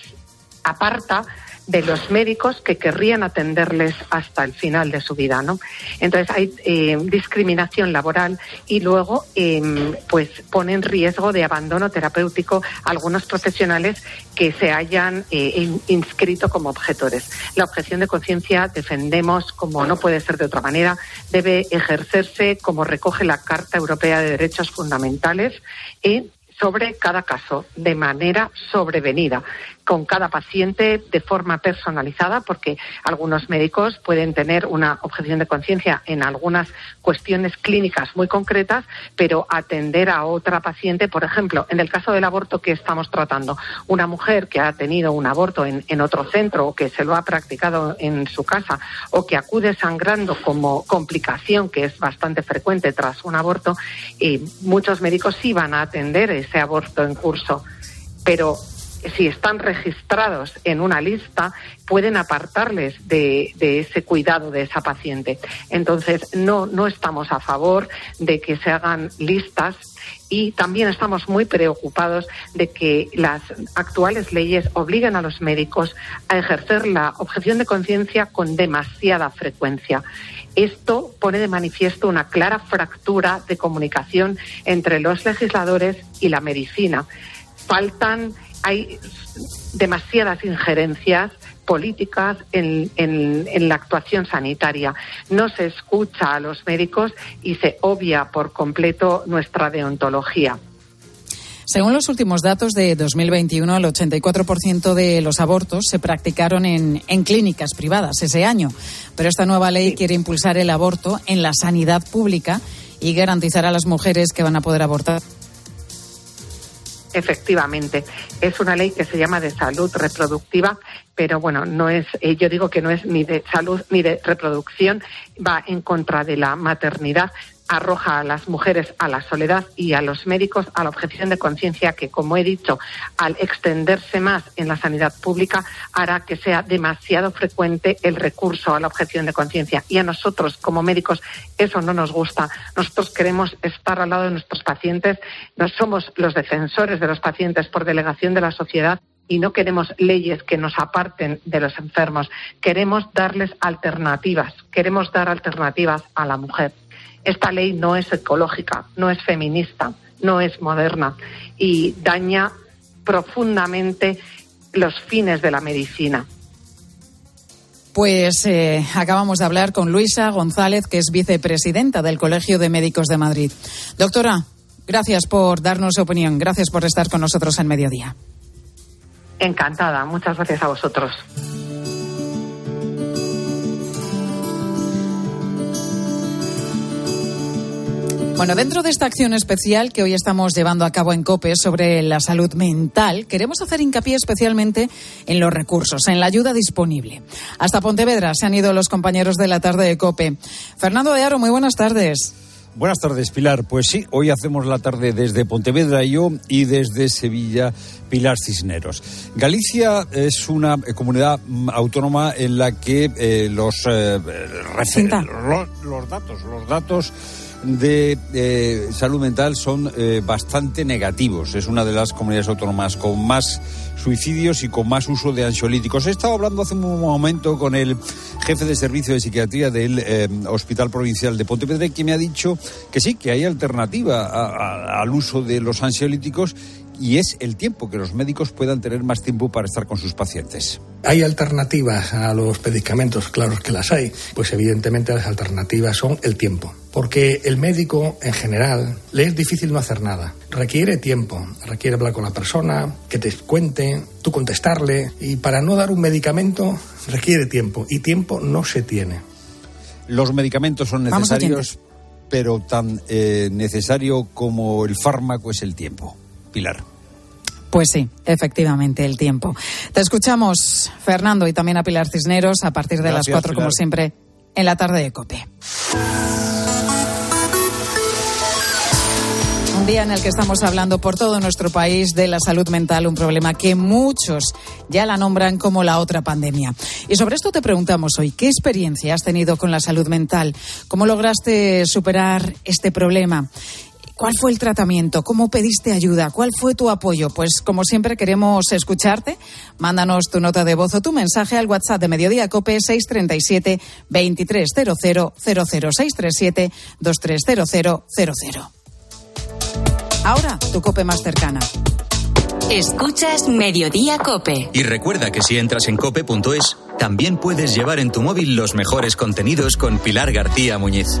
aparta de los médicos que querrían atenderles hasta el final de su vida, ¿no? Entonces hay eh, discriminación laboral y luego eh, pues pone en riesgo de abandono terapéutico a algunos profesionales que se hayan eh, inscrito como objetores. La objeción de conciencia defendemos, como no puede ser de otra manera, debe ejercerse como recoge la Carta Europea de Derechos Fundamentales y sobre cada caso de manera sobrevenida, con cada paciente de forma personalizada, porque algunos médicos pueden tener una objeción de conciencia en algunas cuestiones clínicas muy concretas, pero atender a otra paciente, por ejemplo, en el caso del aborto que estamos tratando, una mujer que ha tenido un aborto en, otro centro o que se lo ha practicado en su casa o que acude sangrando como complicación, que es bastante frecuente tras un aborto, y muchos médicos sí van a atender ese aborto en curso, pero si están registrados en una lista, pueden apartarles de, ese cuidado de esa paciente. Entonces, no, no estamos a favor de que se hagan listas y también estamos muy preocupados de que las actuales leyes obliguen a los médicos a ejercer la objeción de conciencia con demasiada frecuencia. Esto pone de manifiesto una clara fractura de comunicación entre los legisladores y la medicina. Faltan, hay demasiadas injerencias políticas en, en, la actuación sanitaria. No se escucha a los médicos y se obvia por completo nuestra deontología. Según los últimos datos de 2021, el 84% de los abortos se practicaron en, en, clínicas privadas ese año. Pero esta nueva ley quiere impulsar el aborto en la sanidad pública y garantizar a las mujeres que van a poder abortar. Efectivamente, es una ley que se llama de salud reproductiva, pero bueno, no es, eh, yo digo que no es ni de salud ni de reproducción, va en contra de la maternidad, arroja a las mujeres a la soledad y a los médicos a la objeción de conciencia que, como he dicho, al extenderse más en la sanidad pública hará que sea demasiado frecuente el recurso a la objeción de conciencia. Y a nosotros, como médicos, eso no nos gusta. Nosotros queremos estar al lado de nuestros pacientes. No somos los defensores de los pacientes por delegación de la sociedad y no queremos leyes que nos aparten de los enfermos. Queremos darles alternativas. Queremos dar alternativas a la mujer. Esta ley no es ecológica, no es feminista, no es moderna y daña profundamente los fines de la medicina. Pues eh, acabamos de hablar con Luisa González, que es vicepresidenta del Colegio de Médicos de Madrid. Doctora, gracias por darnos su opinión, gracias por estar con nosotros en mediodía. Encantada, muchas gracias a vosotros. Bueno, dentro de esta acción especial que hoy estamos llevando a cabo en COPE sobre la salud mental, queremos hacer hincapié especialmente en los recursos, en la ayuda disponible. Hasta Pontevedra se han ido los compañeros de la tarde de COPE. Fernando de Aro, muy buenas tardes. Buenas tardes, Pilar. Pues sí, hoy hacemos la tarde desde Pontevedra y yo y desde Sevilla, Pilar Cisneros. Galicia es una eh, comunidad mm, autónoma en la que eh, los, eh, los, los datos, los datos de eh, salud mental son eh, bastante negativos. Es una de las comunidades autónomas con más suicidios y con más uso de ansiolíticos. He estado hablando hace un momento con el jefe de servicio de psiquiatría del eh, Hospital Provincial de Pontevedra que me ha dicho que sí, que hay alternativa al uso de los ansiolíticos y es el tiempo, que los médicos puedan tener más tiempo para estar con sus pacientes. ¿Hay alternativas a los medicamentos? Claro que las hay. Pues evidentemente las alternativas son el tiempo. Porque el médico en general le es difícil no hacer nada. Requiere tiempo, requiere hablar con la persona, que te cuente, tú contestarle. Y para no dar un medicamento requiere tiempo. Y tiempo no se tiene. Los medicamentos son necesarios, pero tan eh, necesario como el fármaco es el tiempo. Pilar. Pues sí, efectivamente, el tiempo. Te escuchamos, Fernando, y también a Pilar Cisneros a partir de las cuatro, como siempre, en la tarde de COPE. Un día en el que estamos hablando por todo nuestro país de la salud mental, un problema que muchos ya la nombran como la otra pandemia. Y sobre esto te preguntamos hoy, ¿qué experiencia has tenido con la salud mental? ¿Cómo lograste superar este problema? ¿Cuál fue el tratamiento? ¿Cómo pediste ayuda? ¿Cuál fue tu apoyo? Pues como siempre queremos escucharte. Mándanos tu nota de voz o tu mensaje al WhatsApp de Mediodía Cope 637 2300 637 230000. Ahora, tu cope más cercana. Escuchas Mediodía Cope. Y recuerda que si entras en cope.es, también puedes llevar en tu móvil los mejores contenidos con Pilar García Muñiz.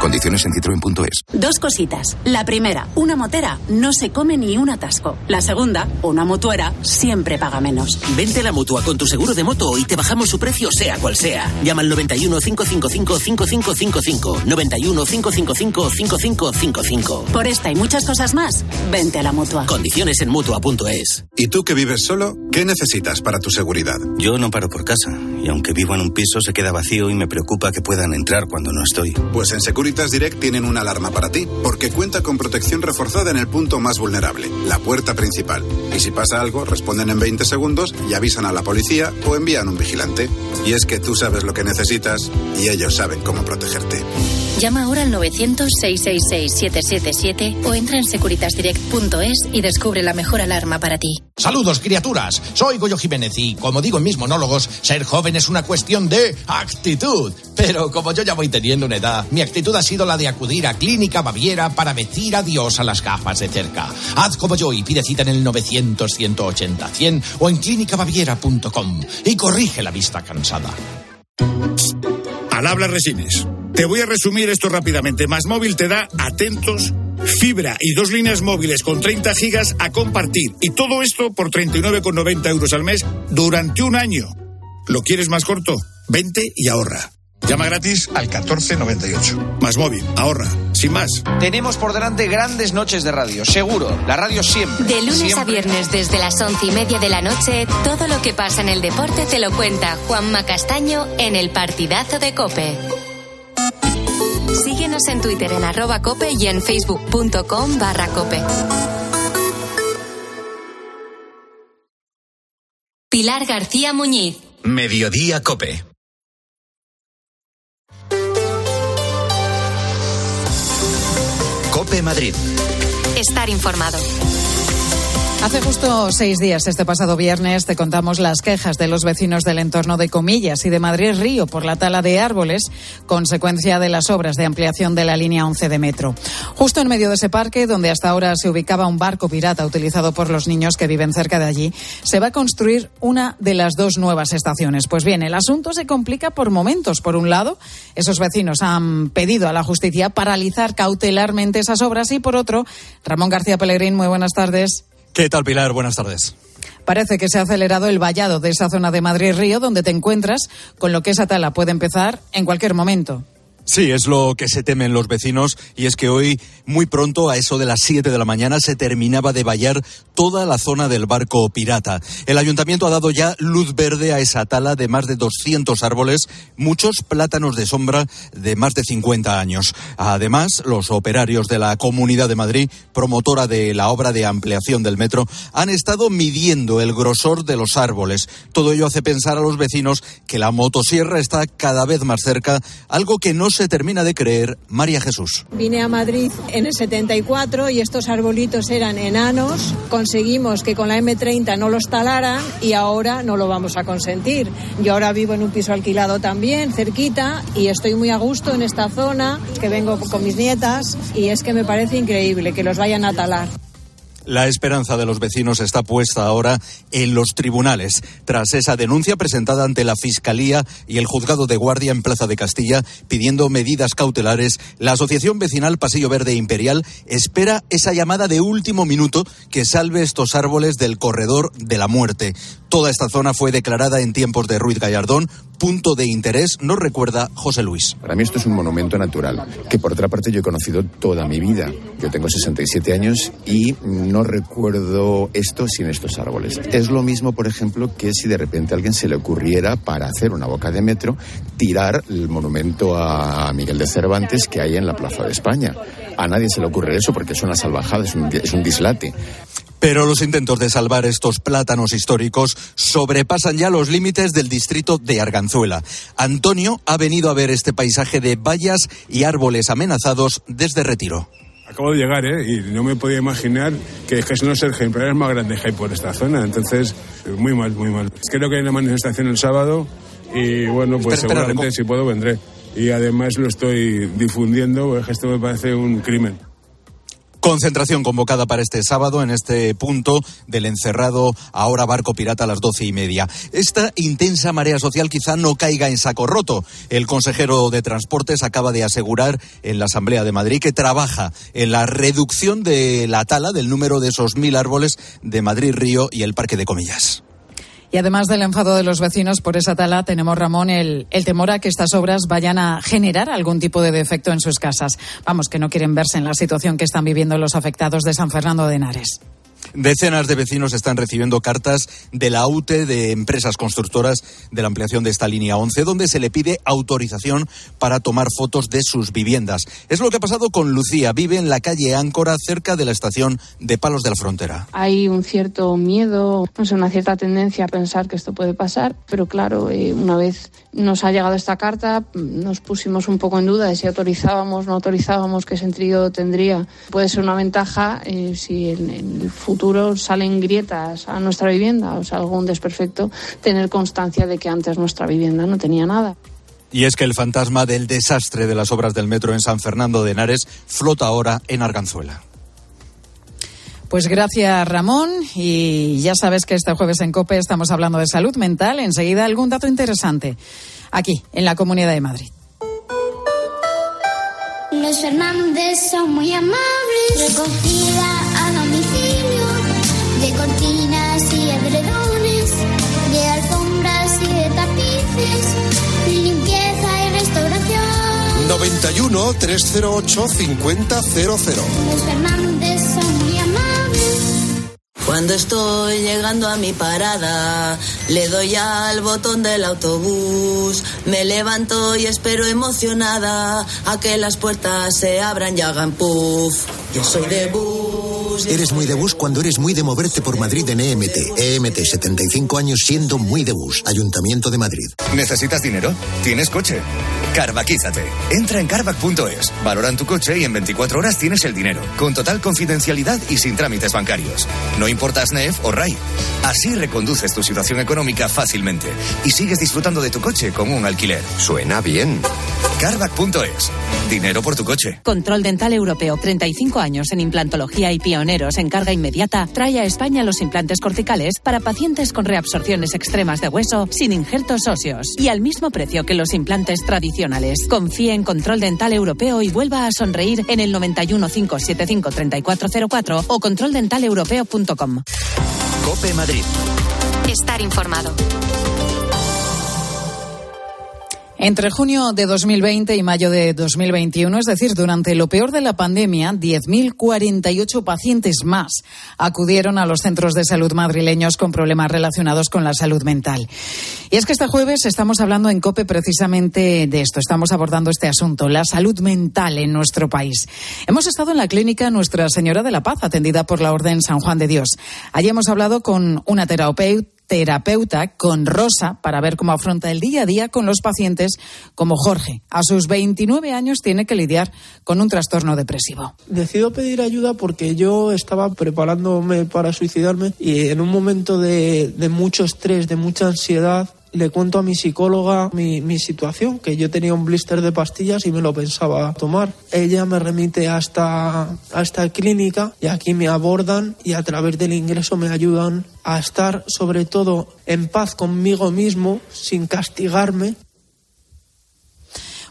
Condiciones en citroen.es. Dos cositas. La primera, una motera no se come ni un atasco. La segunda, una mutuera siempre paga menos. Vente a la mutua con tu seguro de moto y te bajamos su precio sea cual sea. Llama al 91 555 5555. 91 555 5555. Por esta y muchas cosas más, vente a la mutua. Condiciones en mutua.es. ¿Y tú que vives solo? ¿Qué necesitas para tu seguridad? Yo no paro por casa. Y aunque vivo en un piso, se queda vacío y me preocupa que puedan entrar cuando no estoy. Pues en Securitas Direct tienen una alarma para ti, porque cuenta con protección reforzada en el punto más vulnerable, la puerta principal. Y si pasa algo, responden en 20 segundos y avisan a la policía o envían un vigilante. Y es que tú sabes lo que necesitas y ellos saben cómo protegerte. Llama ahora al 900-666-777 o entra en securitasdirect.es y descubre la mejor alarma para ti. Saludos, criaturas. Soy Goyo Jiménez y, como digo en mis monólogos, ser joven es una cuestión de actitud. Pero como yo ya voy teniendo una edad, mi actitud ha sido la de acudir a Clínica Baviera para decir adiós a las gafas de cerca. Haz como yo y pide cita en el 900-180-100 o en clínicabaviera.com y corrige la vista cansada. Al habla Resines. Te voy a resumir esto rápidamente. Más móvil te da atentos, fibra y dos líneas móviles con 30 gigas a compartir. Y todo esto por 39,90 euros al mes durante un año. ¿Lo quieres más corto? Vente y ahorra. Llama gratis al 1498. Más móvil, ahorra, sin más. Tenemos por delante grandes noches de radio, seguro. La radio siempre. De lunes siempre. a viernes desde las once y media de la noche, todo lo que pasa en el deporte te lo cuenta Juanma Castaño en el partidazo de Cope. Síguenos en Twitter en arroba cope y en facebook.com barra cope. Pilar García Muñiz. Mediodía Cope. Cope Madrid. Estar informado. Hace justo seis días, este pasado viernes, te contamos las quejas de los vecinos del entorno de Comillas y de Madrid Río por la tala de árboles, consecuencia de las obras de ampliación de la línea 11 de metro. Justo en medio de ese parque, donde hasta ahora se ubicaba un barco pirata utilizado por los niños que viven cerca de allí, se va a construir una de las dos nuevas estaciones. Pues bien, el asunto se complica por momentos. Por un lado, esos vecinos han pedido a la justicia paralizar cautelarmente esas obras y por otro, Ramón García Pellegrín, muy buenas tardes. ¿Qué tal, Pilar? Buenas tardes. Parece que se ha acelerado el vallado de esa zona de Madrid-Río donde te encuentras, con lo que esa tala puede empezar en cualquier momento. Sí, es lo que se temen los vecinos y es que hoy, muy pronto, a eso de las 7 de la mañana, se terminaba de vallar toda la zona del barco pirata. El ayuntamiento ha dado ya luz verde a esa tala de más de 200 árboles, muchos plátanos de sombra de más de 50 años. Además, los operarios de la Comunidad de Madrid, promotora de la obra de ampliación del metro, han estado midiendo el grosor de los árboles. Todo ello hace pensar a los vecinos que la motosierra está cada vez más cerca, algo que no se termina de creer María Jesús. Vine a Madrid en el 74 y estos arbolitos eran enanos. Conseguimos que con la M30 no los talaran y ahora no lo vamos a consentir. Yo ahora vivo en un piso alquilado también, cerquita, y estoy muy a gusto en esta zona, que vengo con mis nietas, y es que me parece increíble que los vayan a talar. La esperanza de los vecinos está puesta ahora en los tribunales, tras esa denuncia presentada ante la Fiscalía y el Juzgado de Guardia en Plaza de Castilla pidiendo medidas cautelares. La Asociación Vecinal Pasillo Verde Imperial espera esa llamada de último minuto que salve estos árboles del corredor de la muerte. Toda esta zona fue declarada en tiempos de Ruiz Gallardón punto de interés, nos recuerda José Luis. Para mí esto es un monumento natural, que por otra parte yo he conocido toda mi vida. Yo tengo 67 años y no recuerdo esto sin estos árboles. Es lo mismo, por ejemplo, que si de repente a alguien se le ocurriera, para hacer una boca de metro, tirar el monumento a Miguel de Cervantes que hay en la Plaza de España. A nadie se le ocurre eso porque es una salvajada, es un, es un dislate. Pero los intentos de salvar estos plátanos históricos sobrepasan ya los límites del distrito de Arganzuela. Antonio ha venido a ver este paisaje de vallas y árboles amenazados desde Retiro. Acabo de llegar, ¿eh? Y no me podía imaginar que es que son los ejemplares más grandes que hay por esta zona. Entonces, muy mal, muy mal. Creo que hay una manifestación el sábado y, bueno, pues Espera, seguramente si puedo vendré. Y además lo estoy difundiendo, porque esto me parece un crimen. Concentración convocada para este sábado en este punto del encerrado ahora barco pirata a las doce y media. Esta intensa marea social quizá no caiga en saco roto. El consejero de Transportes acaba de asegurar en la Asamblea de Madrid que trabaja en la reducción de la tala del número de esos mil árboles de Madrid Río y el Parque de Comillas. Y además del enfado de los vecinos por esa tala, tenemos, Ramón, el, el temor a que estas obras vayan a generar algún tipo de defecto en sus casas. Vamos, que no quieren verse en la situación que están viviendo los afectados de San Fernando de Henares. Decenas de vecinos están recibiendo cartas de la UTE de empresas constructoras de la ampliación de esta línea 11, donde se le pide autorización para tomar fotos de sus viviendas. Es lo que ha pasado con Lucía. Vive en la calle Áncora, cerca de la estación de Palos de la Frontera. Hay un cierto miedo, no una cierta tendencia a pensar que esto puede pasar, pero claro, eh, una vez nos ha llegado esta carta, nos pusimos un poco en duda de si autorizábamos, no autorizábamos, qué sentido tendría. Puede ser una ventaja eh, si el futuro salen grietas a nuestra vivienda o sea, algún desperfecto, tener constancia de que antes nuestra vivienda no tenía nada. Y es que el fantasma del desastre de las obras del metro en San Fernando de Henares flota ahora en Arganzuela. Pues gracias, Ramón. Y ya sabes que este jueves en COPE estamos hablando de salud mental. Enseguida algún dato interesante aquí, en la Comunidad de Madrid. Los Fernández son muy amables. 91 308 5000. Los Fernández son muy amables. Cuando estoy llegando a mi parada, le doy al botón del autobús, me levanto y espero emocionada a que las puertas se abran y hagan puff. Yo soy de bus. Eres muy de bus cuando eres muy de moverte por Madrid en EMT. EMT, 75 años siendo muy de bus. Ayuntamiento de Madrid. ¿Necesitas dinero? ¿Tienes coche? Carvaquízate. Entra en carvac.es, valoran tu coche y en 24 horas tienes el dinero, con total confidencialidad y sin trámites bancarios. No importa SNEF o RAI. Así reconduces tu situación económica fácilmente y sigues disfrutando de tu coche como un alquiler. Suena bien. Carvac.es. Dinero por tu coche. Control Dental Europeo, 35 años en implantología y pioneros en carga inmediata, trae a España los implantes corticales para pacientes con reabsorciones extremas de hueso sin injertos óseos y al mismo precio que los implantes tradicionales. Confíe en Control Dental Europeo y vuelva a sonreír en el 91 575 3404 o controldentaleuropeo.com. Cope Madrid. Estar informado. Entre junio de 2020 y mayo de 2021, es decir, durante lo peor de la pandemia, 10.048 pacientes más acudieron a los centros de salud madrileños con problemas relacionados con la salud mental. Y es que este jueves estamos hablando en COPE precisamente de esto, estamos abordando este asunto, la salud mental en nuestro país. Hemos estado en la clínica Nuestra Señora de la Paz, atendida por la Orden San Juan de Dios. Allí hemos hablado con una terapeuta terapeuta con Rosa para ver cómo afronta el día a día con los pacientes como Jorge. A sus 29 años tiene que lidiar con un trastorno depresivo. Decido pedir ayuda porque yo estaba preparándome para suicidarme y en un momento de, de mucho estrés, de mucha ansiedad, le cuento a mi psicóloga mi, situación, que yo tenía un blister de pastillas y me lo pensaba tomar. Ella me remite a esta, a esta clínica y aquí me abordan y a través del ingreso me ayudan a estar sobre todo en paz conmigo mismo, sin castigarme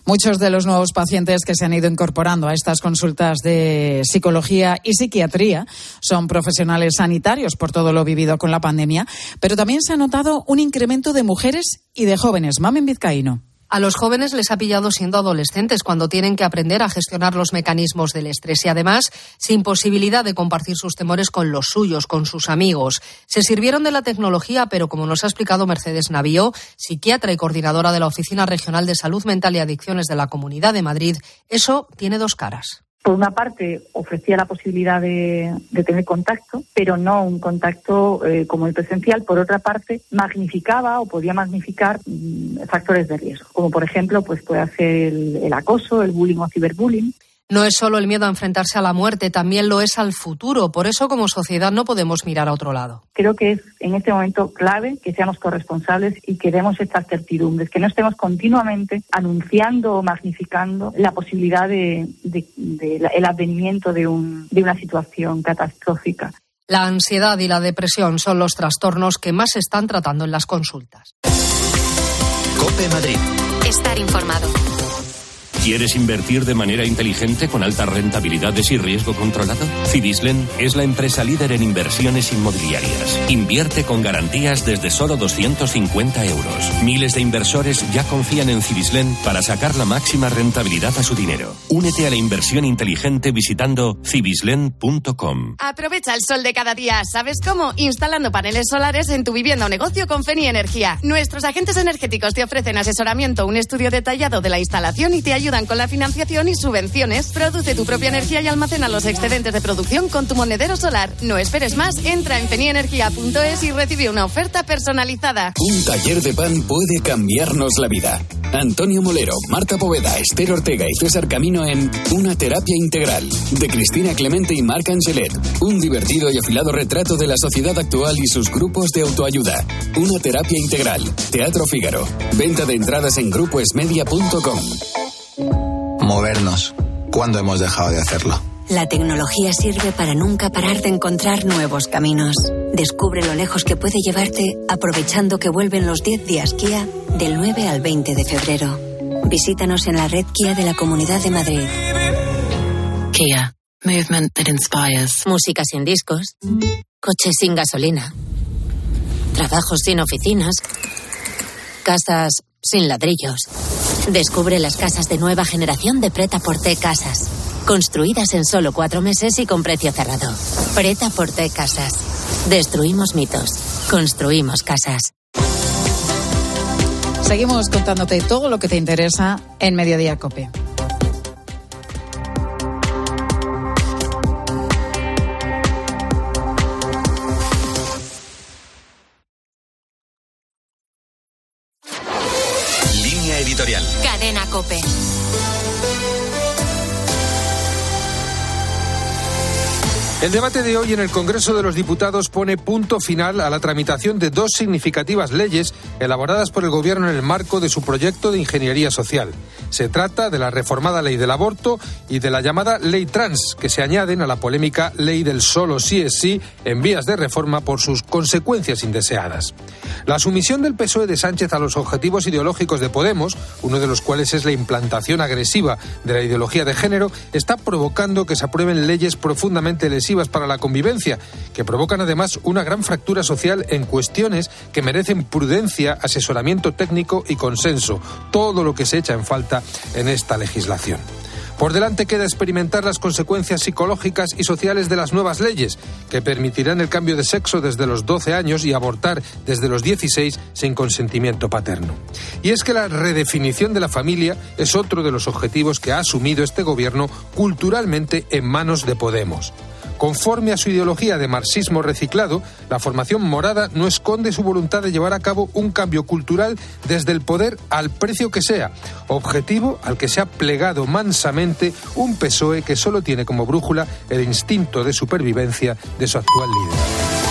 Muchos de los nuevos pacientes que se han ido incorporando a estas consultas de psicología y psiquiatría son profesionales sanitarios por todo lo vivido con la pandemia, pero también se ha notado un incremento de mujeres y de jóvenes. Mamen Vizcaíno. A los jóvenes les ha pillado siendo adolescentes cuando tienen que aprender a gestionar los mecanismos del estrés y además sin posibilidad de compartir sus temores con los suyos, con sus amigos. Se sirvieron de la tecnología, pero como nos ha explicado Mercedes Navío, psiquiatra y coordinadora de la Oficina Regional de Salud Mental y Adicciones de la Comunidad de Madrid, eso tiene dos caras por una parte, ofrecía la posibilidad de, de tener contacto, pero no un contacto eh, como el presencial. Por otra parte, magnificaba o podía magnificar mmm, factores de riesgo, como por ejemplo, pues puede ser el, el acoso, el bullying o ciberbullying. No es solo el miedo a enfrentarse a la muerte, también lo es al futuro. Por eso, como sociedad, no podemos mirar a otro lado. Creo que es en este momento clave que seamos corresponsables y que demos estas certidumbres, que no estemos continuamente anunciando o magnificando la posibilidad de, de, de la, el advenimiento de, un, de una situación catastrófica. La ansiedad y la depresión son los trastornos que más se están tratando en las consultas. Cope Madrid. Estar informado. ¿Quieres invertir de manera inteligente con altas rentabilidades y riesgo controlado? Cibislen es la empresa líder en inversiones inmobiliarias. Invierte con garantías desde solo 250 euros. Miles de inversores ya confían en Cibislen para sacar la máxima rentabilidad a su dinero. Únete a la inversión inteligente visitando cibislen.com. Aprovecha el sol de cada día. ¿Sabes cómo? Instalando paneles solares en tu vivienda o negocio con Feni Energía. Nuestros agentes energéticos te ofrecen asesoramiento, un estudio detallado de la instalación y te ayudan con la financiación y subvenciones. Produce tu propia energía y almacena los excedentes de producción con tu monedero solar. No esperes más, entra en fenienergia.es y recibe una oferta personalizada. Un taller de pan puede cambiarnos la vida. Antonio Molero, Marta Poveda, Esther Ortega y César Camino en Una terapia integral de Cristina Clemente y Marc Angelet. Un divertido y afilado retrato de la sociedad actual y sus grupos de autoayuda. Una terapia integral. Teatro Fígaro. Venta de entradas en grupoesmedia.com. Movernos. ¿Cuándo hemos dejado de hacerlo? La tecnología sirve para nunca parar de encontrar nuevos caminos. Descubre lo lejos que puede llevarte aprovechando que vuelven los 10 días Kia del 9 al 20 de febrero. Visítanos en la red Kia de la Comunidad de Madrid. Kia. Movement that inspires. Música sin discos. Coches sin gasolina. Trabajos sin oficinas. Casas sin ladrillos. Descubre las casas de nueva generación de Preta Porte Casas. Construidas en solo cuatro meses y con precio cerrado. Preta Porte Casas. Destruimos mitos. Construimos casas. Seguimos contándote todo lo que te interesa en Mediodía Cope. El debate de hoy en el Congreso de los Diputados pone punto final a la tramitación de dos significativas leyes elaboradas por el Gobierno en el marco de su proyecto de ingeniería social. Se trata de la reformada ley del aborto y de la llamada ley trans, que se añaden a la polémica ley del solo sí es sí en vías de reforma por sus consecuencias indeseadas. La sumisión del PSOE de Sánchez a los objetivos ideológicos de Podemos, uno de los cuales es la implantación agresiva de la ideología de género, está provocando que se aprueben leyes profundamente lesivas para la convivencia, que provocan además una gran fractura social en cuestiones que merecen prudencia, asesoramiento técnico y consenso, todo lo que se echa en falta en esta legislación. Por delante queda experimentar las consecuencias psicológicas y sociales de las nuevas leyes, que permitirán el cambio de sexo desde los 12 años y abortar desde los 16 sin consentimiento paterno. Y es que la redefinición de la familia es otro de los objetivos que ha asumido este gobierno culturalmente en manos de Podemos. Conforme a su ideología de marxismo reciclado, la formación morada no esconde su voluntad de llevar a cabo un cambio cultural desde el poder al precio que sea, objetivo al que se ha plegado mansamente un PSOE que solo tiene como brújula el instinto de supervivencia de su actual líder.